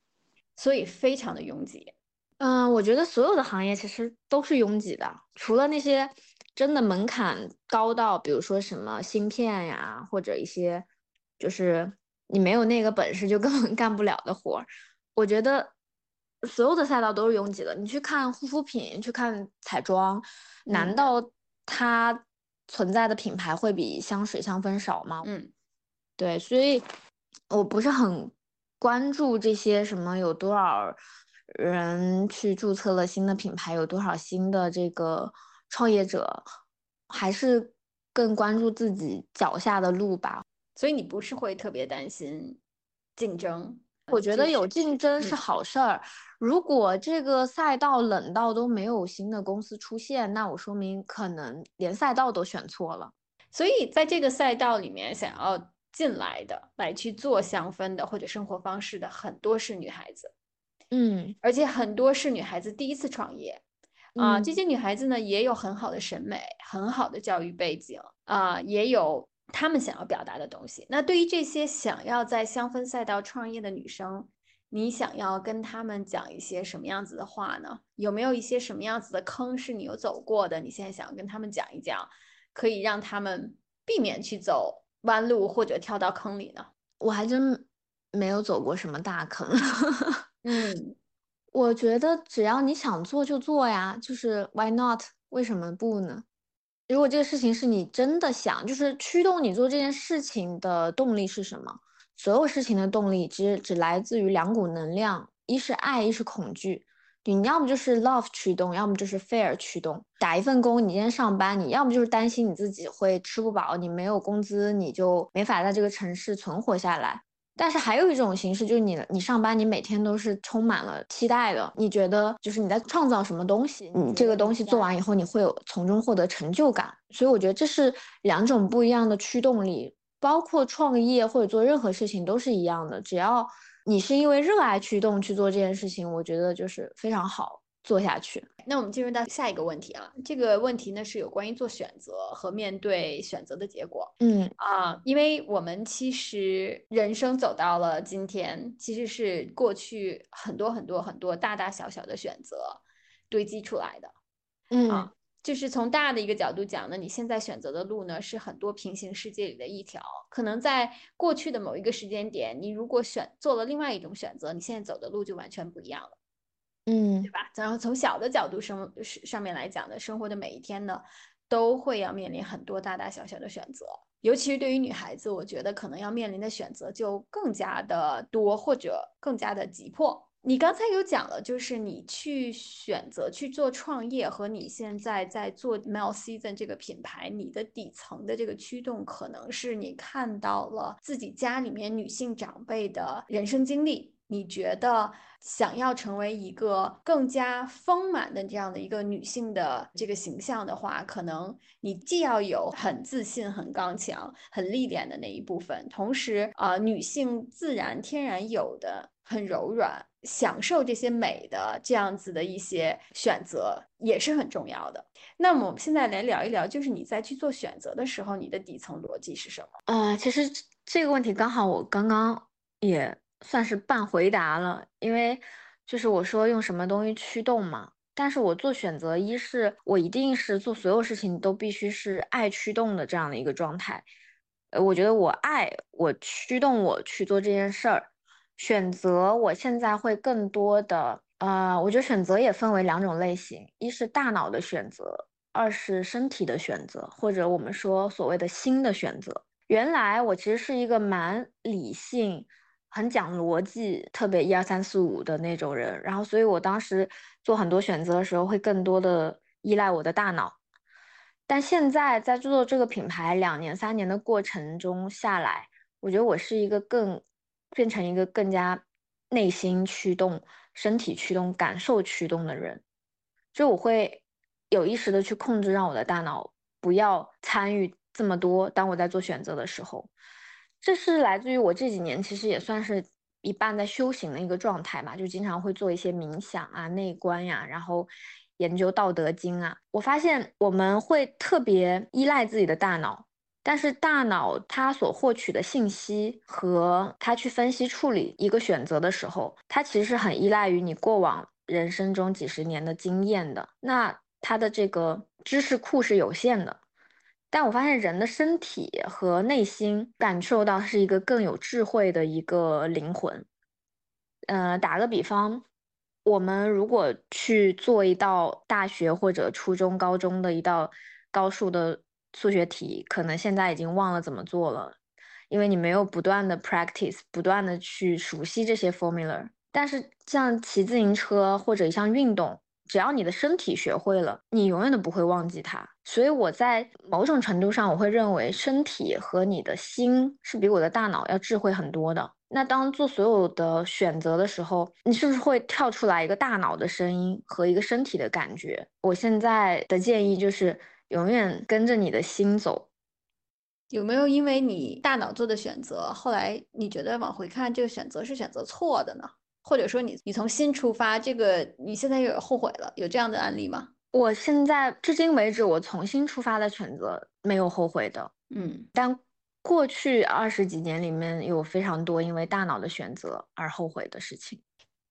所以非常的拥挤。嗯，我觉得所有的行业其实都是拥挤的，除了那些真的门槛高到，比如说什么芯片呀，或者一些就是你没有那个本事就根本 干不了的活儿。我觉得所有的赛道都是拥挤的。你去看护肤品，去看彩妆，难道它存在的品牌会比香水香氛少吗？嗯，对，所以我不是很关注这些什么有多少人去注册了新的品牌，有多少新的这个创业者，还是更关注自己脚下的路吧。所以你不是会特别担心竞争？我觉得有竞争是好事儿。如果这个赛道冷到都没有新的公司出现，那我说明可能连赛道都选错了。所以在这个赛道里面，想要进来的、来去做香氛的或者生活方式的，很多是女孩子。嗯，而且很多是女孩子第一次创业啊。这些女孩子呢，也有很好的审美、很好的教育背景啊，也有。她们想要表达的东西。那对于这些想要在香氛赛道创业的女生，你想要跟她们讲一些什么样子的话呢？有没有一些什么样子的坑是你有走过的？你现在想要跟她们讲一讲，可以让他们避免去走弯路或者跳到坑里呢？我还真没有走过什么大坑。嗯，我觉得只要你想做就做呀，就是 Why not？为什么不呢？如果这个事情是你真的想，就是驱动你做这件事情的动力是什么？所有事情的动力只只来自于两股能量，一是爱，一是恐惧。你要么就是 love 驱动，要么就是 fear 驱动。打一份工，你今天上班，你要么就是担心你自己会吃不饱，你没有工资，你就没法在这个城市存活下来。但是还有一种形式，就是你你上班，你每天都是充满了期待的。你觉得就是你在创造什么东西，你这个东西做完以后，你会有从中获得成就感。所以我觉得这是两种不一样的驱动力，包括创业或者做任何事情都是一样的。只要你是因为热爱驱动去做这件事情，我觉得就是非常好。做下去，那我们进入到下一个问题啊。这个问题呢是有关于做选择和面对选择的结果。嗯啊，因为我们其实人生走到了今天，其实是过去很多很多很多大大小小的选择堆积出来的。嗯，就是从大的一个角度讲呢，你现在选择的路呢是很多平行世界里的一条。可能在过去的某一个时间点，你如果选做了另外一种选择，你现在走的路就完全不一样了。嗯，对吧？然后从小的角度生上面来讲呢，生活的每一天呢，都会要面临很多大大小小的选择，尤其是对于女孩子，我觉得可能要面临的选择就更加的多，或者更加的急迫。你刚才有讲了，就是你去选择去做创业，和你现在在做 Mel Season 这个品牌，你的底层的这个驱动，可能是你看到了自己家里面女性长辈的人生经历。你觉得想要成为一个更加丰满的这样的一个女性的这个形象的话，可能你既要有很自信、很刚强、很历练的那一部分，同时啊，女性自然天然有的很柔软、享受这些美的这样子的一些选择也是很重要的。那么我们现在来聊一聊，就是你在去做选择的时候，你的底层逻辑是什么？呃，其实这个问题刚好我刚刚也。算是半回答了，因为就是我说用什么东西驱动嘛。但是我做选择，一是我一定是做所有事情都必须是爱驱动的这样的一个状态。呃，我觉得我爱我驱动我去做这件事儿。选择我现在会更多的，呃，我觉得选择也分为两种类型，一是大脑的选择，二是身体的选择，或者我们说所谓的心的选择。原来我其实是一个蛮理性。很讲逻辑，特别一二三四五的那种人，然后所以我当时做很多选择的时候，会更多的依赖我的大脑。但现在在做这个品牌两年三年的过程中下来，我觉得我是一个更变成一个更加内心驱动、身体驱动、感受驱动的人，就我会有意识的去控制，让我的大脑不要参与这么多。当我在做选择的时候。这是来自于我这几年，其实也算是一半在修行的一个状态嘛，就经常会做一些冥想啊、内观呀，然后研究《道德经》啊。我发现我们会特别依赖自己的大脑，但是大脑它所获取的信息和它去分析处理一个选择的时候，它其实是很依赖于你过往人生中几十年的经验的。那它的这个知识库是有限的。但我发现人的身体和内心感受到是一个更有智慧的一个灵魂。呃，打个比方，我们如果去做一道大学或者初中、高中的一道高数的数学题，可能现在已经忘了怎么做了，因为你没有不断的 practice，不断的去熟悉这些 formula。但是像骑自行车或者一项运动，只要你的身体学会了，你永远都不会忘记它。所以我在某种程度上，我会认为身体和你的心是比我的大脑要智慧很多的。那当做所有的选择的时候，你是不是会跳出来一个大脑的声音和一个身体的感觉？我现在的建议就是永远跟着你的心走。有没有因为你大脑做的选择，后来你觉得往回看这个选择是选择错的呢？或者说你你从新出发，这个你现在又有后悔了，有这样的案例吗？我现在至今为止，我从新出发的选择没有后悔的，嗯，但过去二十几年里面有非常多因为大脑的选择而后悔的事情。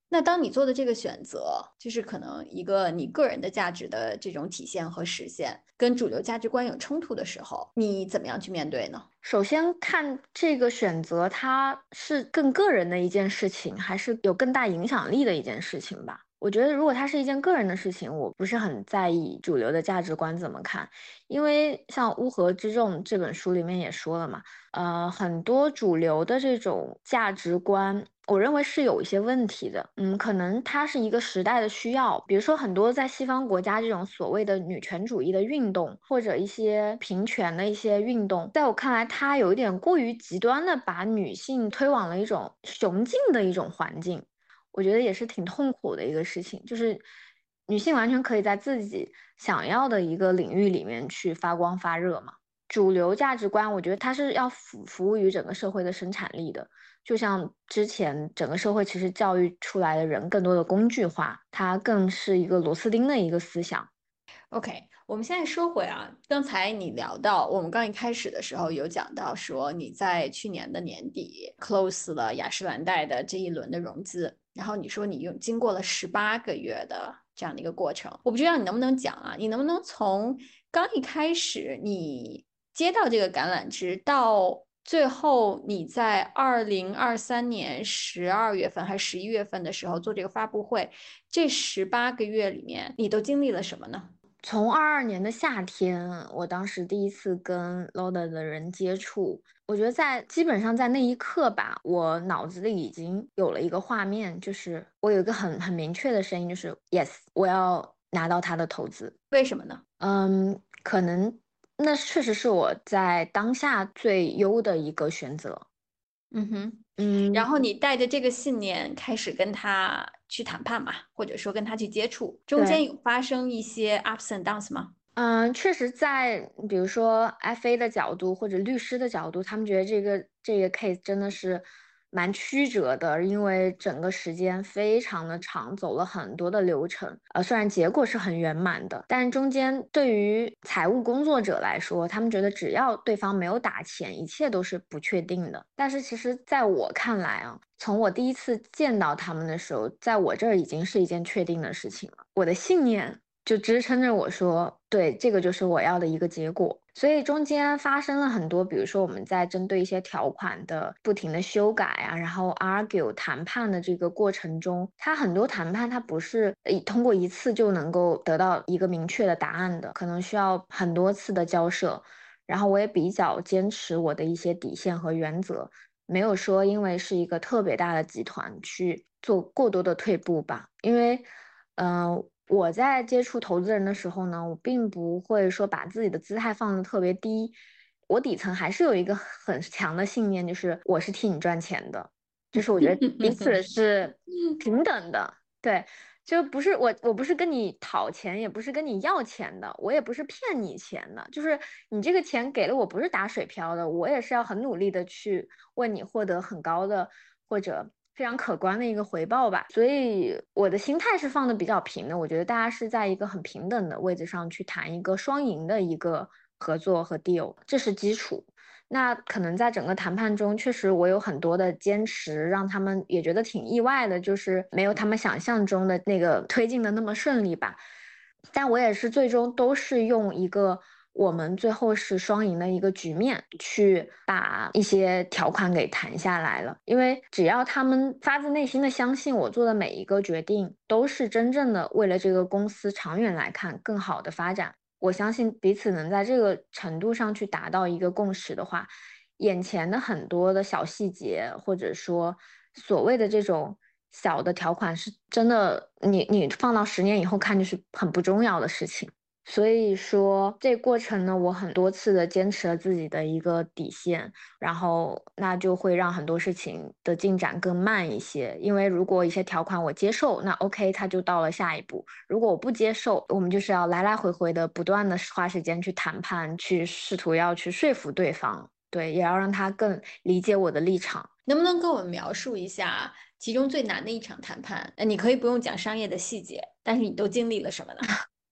那当你做的这个选择，就是可能一个你个人的价值的这种体现和实现，跟主流价值观有冲突的时候，你怎么样去面对呢？首先看这个选择，它是更个人的一件事情，还是有更大影响力的一件事情吧。我觉得，如果它是一件个人的事情，我不是很在意主流的价值观怎么看，因为像《乌合之众》这本书里面也说了嘛，呃，很多主流的这种价值观，我认为是有一些问题的。嗯，可能它是一个时代的需要，比如说很多在西方国家这种所谓的女权主义的运动，或者一些平权的一些运动，在我看来，它有一点过于极端的把女性推往了一种雄竞的一种环境。我觉得也是挺痛苦的一个事情，就是女性完全可以在自己想要的一个领域里面去发光发热嘛。主流价值观，我觉得它是要服服务于整个社会的生产力的。就像之前整个社会其实教育出来的人更多的工具化，它更是一个螺丝钉的一个思想。OK，我们现在说回啊，刚才你聊到，我们刚一开始的时候有讲到说你在去年的年底 close 了雅诗兰黛的这一轮的融资。然后你说你用经过了十八个月的这样的一个过程，我不知道你能不能讲啊？你能不能从刚一开始你接到这个橄榄枝，到最后你在二零二三年十二月份还是十一月份的时候做这个发布会，这十八个月里面你都经历了什么呢？从二二年的夏天，我当时第一次跟 Loda 的人接触，我觉得在基本上在那一刻吧，我脑子里已经有了一个画面，就是我有一个很很明确的声音，就是 Yes，我要拿到他的投资。为什么呢？嗯，可能那确实是我在当下最优的一个选择。嗯哼。嗯，然后你带着这个信念开始跟他去谈判嘛，或者说跟他去接触，中间有发生一些 ups and downs 吗？嗯，确实在，比如说 FA 的角度或者律师的角度，他们觉得这个这个 case 真的是。蛮曲折的，因为整个时间非常的长，走了很多的流程。呃，虽然结果是很圆满的，但中间对于财务工作者来说，他们觉得只要对方没有打钱，一切都是不确定的。但是其实在我看来啊，从我第一次见到他们的时候，在我这儿已经是一件确定的事情了。我的信念。就支撑着我说，对，这个就是我要的一个结果。所以中间发生了很多，比如说我们在针对一些条款的不停的修改啊，然后 argue 谈判的这个过程中，它很多谈判它不是通过一次就能够得到一个明确的答案的，可能需要很多次的交涉。然后我也比较坚持我的一些底线和原则，没有说因为是一个特别大的集团去做过多的退步吧，因为，嗯。我在接触投资人的时候呢，我并不会说把自己的姿态放得特别低，我底层还是有一个很 强的信念，就是我是替你赚钱的，就是我觉得彼此 是平等的，对，就不是我，我不是跟你讨钱，也不是跟你要钱的，我也不是骗你钱的，就是你这个钱给了我，不是打水漂的，我也是要很努力的去为你获得很高的或者。非常可观的一个回报吧，所以我的心态是放的比较平的。我觉得大家是在一个很平等的位置上去谈一个双赢的一个合作和 deal，这是基础。那可能在整个谈判中，确实我有很多的坚持，让他们也觉得挺意外的，就是没有他们想象中的那个推进的那么顺利吧。但我也是最终都是用一个我们最后是双赢的一个局面去把一些条款给谈下来了。因为只要他们发自内心的相信我做的每一个决定都是真正的为了这个公司长远来看更好的发展，我相信彼此能在这个程度上去达到一个共识的话，眼前的很多的小细节或者说所谓的这种。小的条款是真的，你你放到十年以后看就是很不重要的事情。所以说这过程呢，我很多次的坚持了自己的一个底线，然后那就会让很多事情的进展更慢一些。因为如果一些条款我接受，那 OK，它就到了下一步；如果我不接受，我们就是要来来回回的不断的花时间去谈判，去试图要去说服对方，对，也要让他更理解我的立场。能不能跟我们描述一下？其中最难的一场谈判，那，你可以不用讲商业的细节，但是你都经历了什么呢？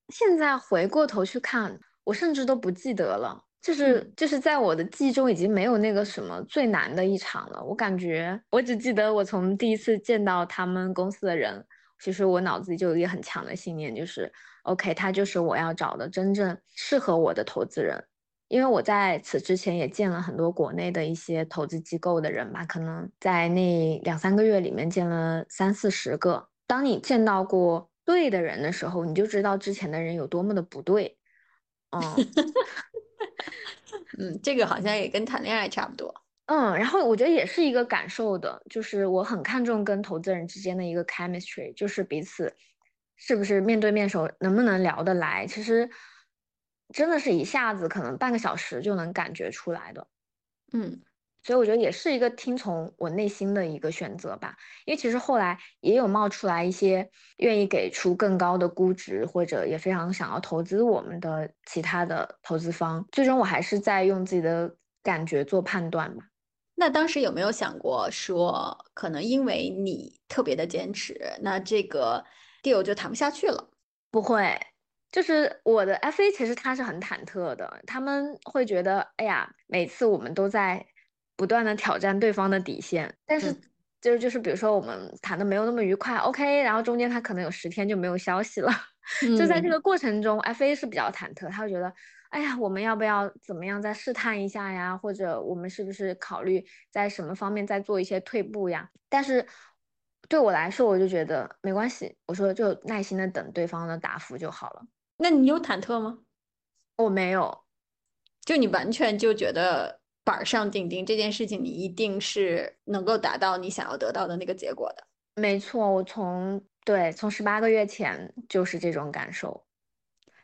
现在回过头去看，我甚至都不记得了，就是就是在我的记忆中已经没有那个什么最难的一场了。我感觉我只记得我从第一次见到他们公司的人，其实我脑子里就有一个很强的信念，就是 OK，他就是我要找的真正适合我的投资人。因为我在此之前也见了很多国内的一些投资机构的人吧，可能在那两三个月里面见了三四十个。当你见到过对的人的时候，你就知道之前的人有多么的不对。嗯，嗯，这个好像也跟谈恋爱差不多。嗯，然后我觉得也是一个感受的，就是我很看重跟投资人之间的一个 chemistry，就是彼此是不是面对面时候能不能聊得来。其实。真的是一下子，可能半个小时就能感觉出来的，嗯，所以我觉得也是一个听从我内心的一个选择吧。因为其实后来也有冒出来一些愿意给出更高的估值，或者也非常想要投资我们的其他的投资方，最终我还是在用自己的感觉做判断吧。那当时有没有想过说，可能因为你特别的坚持，那这个 deal 就谈不下去了？不会。就是我的 FA，其实他是很忐忑的，他们会觉得，哎呀，每次我们都在不断的挑战对方的底线，但是就是就是，比如说我们谈的没有那么愉快，OK，然后中间他可能有十天就没有消息了，就在这个过程中，FA 是比较忐忑，他会觉得，哎呀，我们要不要怎么样再试探一下呀？或者我们是不是考虑在什么方面再做一些退步呀？但是对我来说，我就觉得没关系，我说就耐心的等对方的答复就好了。那你有忐忑吗？我没有，就你完全就觉得板上钉钉这件事情，你一定是能够达到你想要得到的那个结果的。没错，我从对从十八个月前就是这种感受。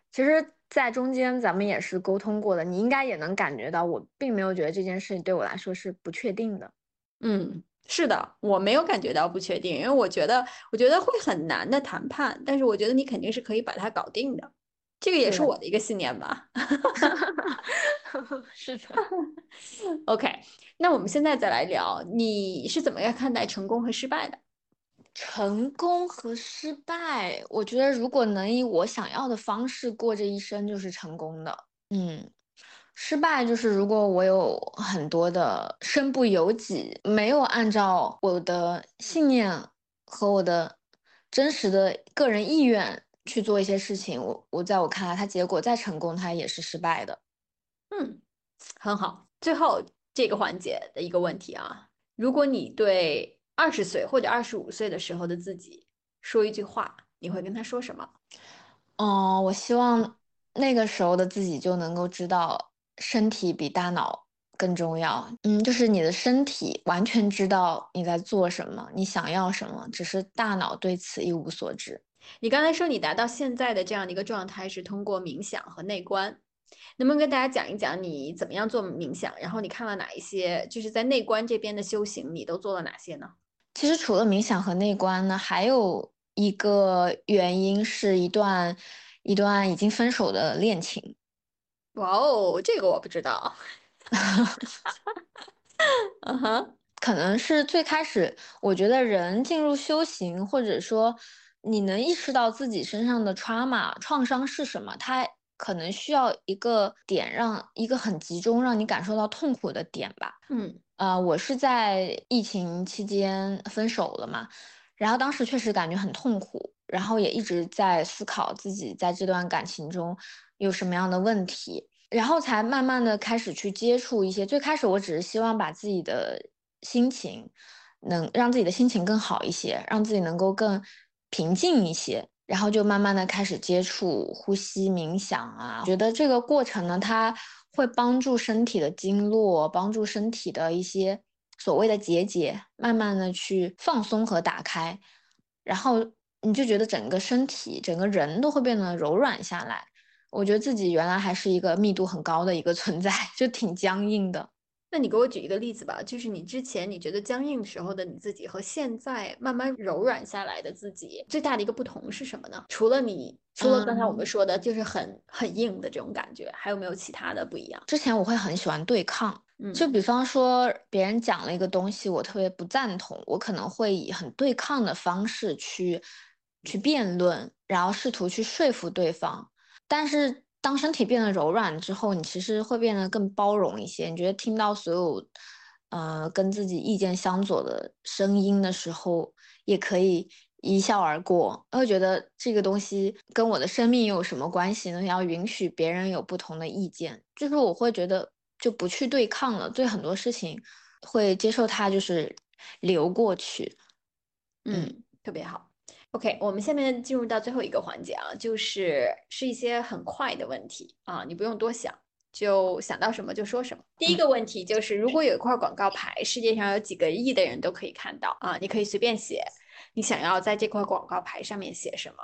其实，在中间咱们也是沟通过的，你应该也能感觉到，我并没有觉得这件事情对我来说是不确定的。嗯，是的，我没有感觉到不确定，因为我觉得我觉得会很难的谈判，但是我觉得你肯定是可以把它搞定的。这个也是我的一个信念吧，是的。OK，那我们现在再来聊，你是怎么样看待成功和失败的？成功和失败，我觉得如果能以我想要的方式过这一生，就是成功的。嗯，失败就是如果我有很多的身不由己，没有按照我的信念和我的真实的个人意愿。去做一些事情，我我在我看来，他结果再成功，他也是失败的。嗯，很好。最后这个环节的一个问题啊，如果你对二十岁或者二十五岁的时候的自己说一句话，你会跟他说什么？哦，我希望那个时候的自己就能够知道，身体比大脑更重要。嗯，就是你的身体完全知道你在做什么，你想要什么，只是大脑对此一无所知。你刚才说你达到现在的这样的一个状态是通过冥想和内观，能不能跟大家讲一讲你怎么样做冥想？然后你看了哪一些？就是在内观这边的修行，你都做了哪些呢？其实除了冥想和内观呢，还有一个原因是一段一段已经分手的恋情。哇哦，这个我不知道。嗯哼，可能是最开始，我觉得人进入修行，或者说。你能意识到自己身上的 trauma 创伤是什么？它可能需要一个点，让一个很集中，让你感受到痛苦的点吧。嗯，呃，我是在疫情期间分手了嘛，然后当时确实感觉很痛苦，然后也一直在思考自己在这段感情中有什么样的问题，然后才慢慢的开始去接触一些。最开始我只是希望把自己的心情能让自己的心情更好一些，让自己能够更平静一些，然后就慢慢的开始接触呼吸冥想啊，觉得这个过程呢，它会帮助身体的经络，帮助身体的一些。所谓的结节，慢慢的去放松和打开，然后你就觉得整个身体、整个人都会变得柔软下来。我觉得自己原来还是一个密度很高的一个存在，就挺僵硬的。那你给我举一个例子吧，就是你之前你觉得僵硬时候的你自己和现在慢慢柔软下来的自己，最大的一个不同是什么呢？除了你，除了刚才我们说的，就是很很硬的这种感觉，还有没有其他的不一样？之前我会很喜欢对抗，就比方说别人讲了一个东西，我特别不赞同，我可能会以很对抗的方式去去辩论，然后试图去说服对方，但是。当身体变得柔软之后，你其实会变得更包容一些。你觉得听到所有，呃，跟自己意见相左的声音的时候，也可以一笑而过。会觉得这个东西跟我的生命有什么关系呢？要允许别人有不同的意见，就是我会觉得就不去对抗了。对很多事情，会接受它，就是流过去。嗯，特别好。OK，我们下面进入到最后一个环节啊，就是是一些很快的问题啊，你不用多想，就想到什么就说什么。第一个问题就是，如果有一块广告牌，世界上有几个亿的人都可以看到啊，你可以随便写，你想要在这块广告牌上面写什么？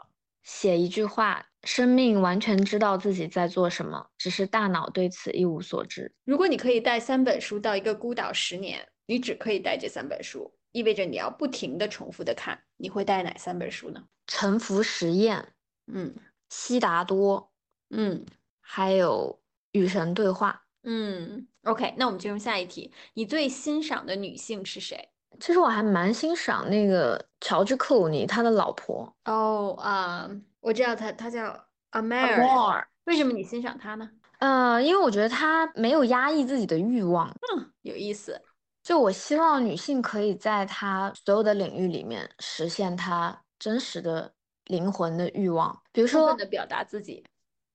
写一句话：生命完全知道自己在做什么，只是大脑对此一无所知。如果你可以带三本书到一个孤岛十年，你只可以带这三本书。意味着你要不停的重复的看，你会带哪三本书呢？沉浮实验，嗯，悉达多，嗯，还有与神对话，嗯。OK，那我们进入下一题，你最欣赏的女性是谁？其实我还蛮欣赏那个乔治克鲁尼他的老婆。哦啊，我知道他，他叫阿梅尔。为什么你欣赏他呢？呃，因为我觉得他没有压抑自己的欲望。嗯，有意思。就我希望女性可以在她所有的领域里面实现她真实的灵魂的欲望，比如说的表达自己，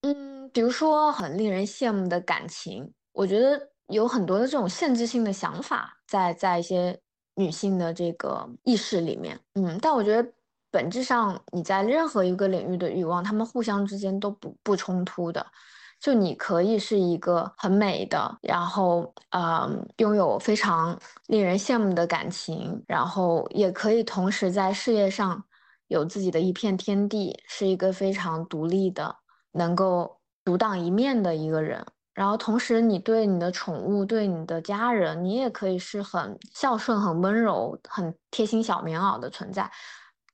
嗯，比如说很令人羡慕的感情，我觉得有很多的这种限制性的想法在在一些女性的这个意识里面，嗯，但我觉得本质上你在任何一个领域的欲望，他们互相之间都不不冲突的。就你可以是一个很美的，然后呃拥有非常令人羡慕的感情，然后也可以同时在事业上有自己的一片天地，是一个非常独立的，能够独当一面的一个人。然后同时，你对你的宠物、对你的家人，你也可以是很孝顺、很温柔、很贴心小棉袄的存在。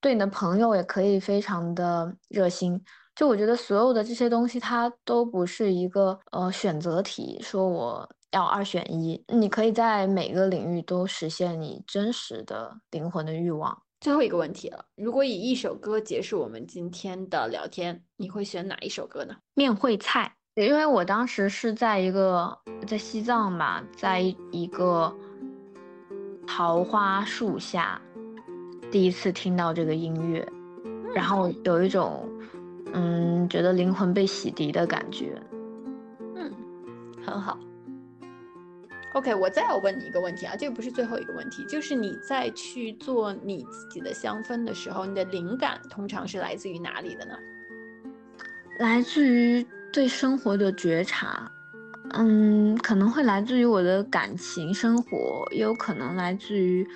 对你的朋友，也可以非常的热心。就我觉得所有的这些东西，它都不是一个呃选择题，说我要二选一。你可以在每个领域都实现你真实的灵魂的欲望。最后一个问题了，如果以一首歌结束我们今天的聊天，你会选哪一首歌呢？面会菜，因为我当时是在一个在西藏吧，在一个桃花树下，第一次听到这个音乐，然后有一种。嗯，觉得灵魂被洗涤的感觉，嗯，很好。OK，我再要问你一个问题啊，这个不是最后一个问题，就是你在去做你自己的香氛的时候，你的灵感通常是来自于哪里的呢？来自于对生活的觉察，嗯，可能会来自于我的感情生活，也有可能来自于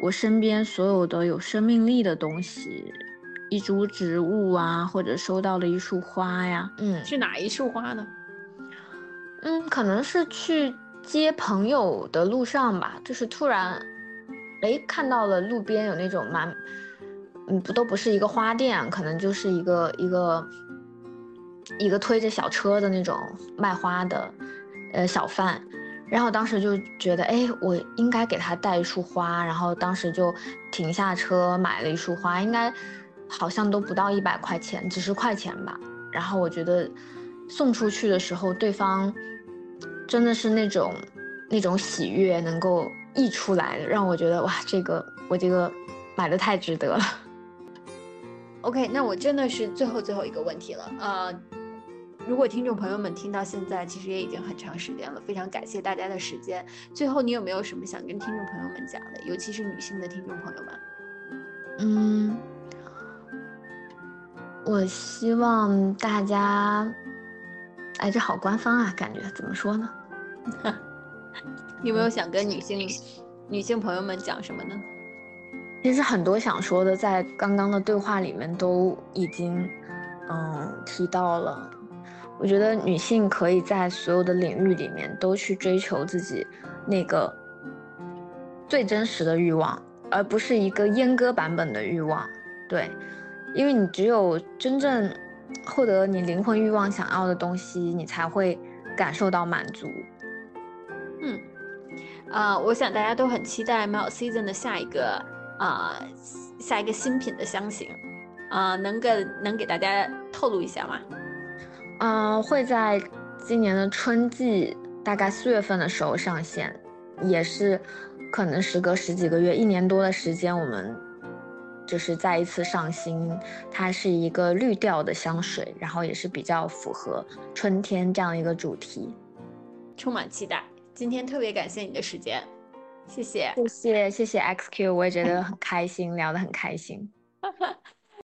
我身边所有的有生命力的东西。一株植物啊，或者收到了一束花呀，嗯，去哪一束花呢？嗯，可能是去接朋友的路上吧，就是突然，哎，看到了路边有那种蛮，嗯，不都不是一个花店，可能就是一个一个一个推着小车的那种卖花的，呃，小贩，然后当时就觉得，哎，我应该给他带一束花，然后当时就停下车买了一束花，应该。好像都不到一百块钱，几十块钱吧。然后我觉得送出去的时候，对方真的是那种那种喜悦能够溢出来的，让我觉得哇，这个我这个买的太值得了。OK，那我真的是最后最后一个问题了。呃，如果听众朋友们听到现在，其实也已经很长时间了，非常感谢大家的时间。最后，你有没有什么想跟听众朋友们讲的？尤其是女性的听众朋友们。嗯，我希望大家，哎，这好官方啊，感觉怎么说呢？你有没有想跟女性女性朋友们讲什么呢？其实很多想说的，在刚刚的对话里面都已经嗯提到了。我觉得女性可以在所有的领域里面都去追求自己那个最真实的欲望，而不是一个阉割版本的欲望。对，因为你只有真正获得你灵魂欲望想要的东西，你才会感受到满足。嗯，啊，我想大家都很期待 Melt Season 的下一个啊下一个新品的香型啊，能给能给大家透露一下吗？嗯，会在今年的春季，大概四月份的时候上线，也是可能时隔十几个月、一年多的时间，我们就是再一次上新。它是一个绿调的香水，然后也是比较符合春天这样一个主题，充满期待。今天特别感谢你的时间，谢谢，谢谢，谢谢 XQ，我也觉得很开心，聊得很开心。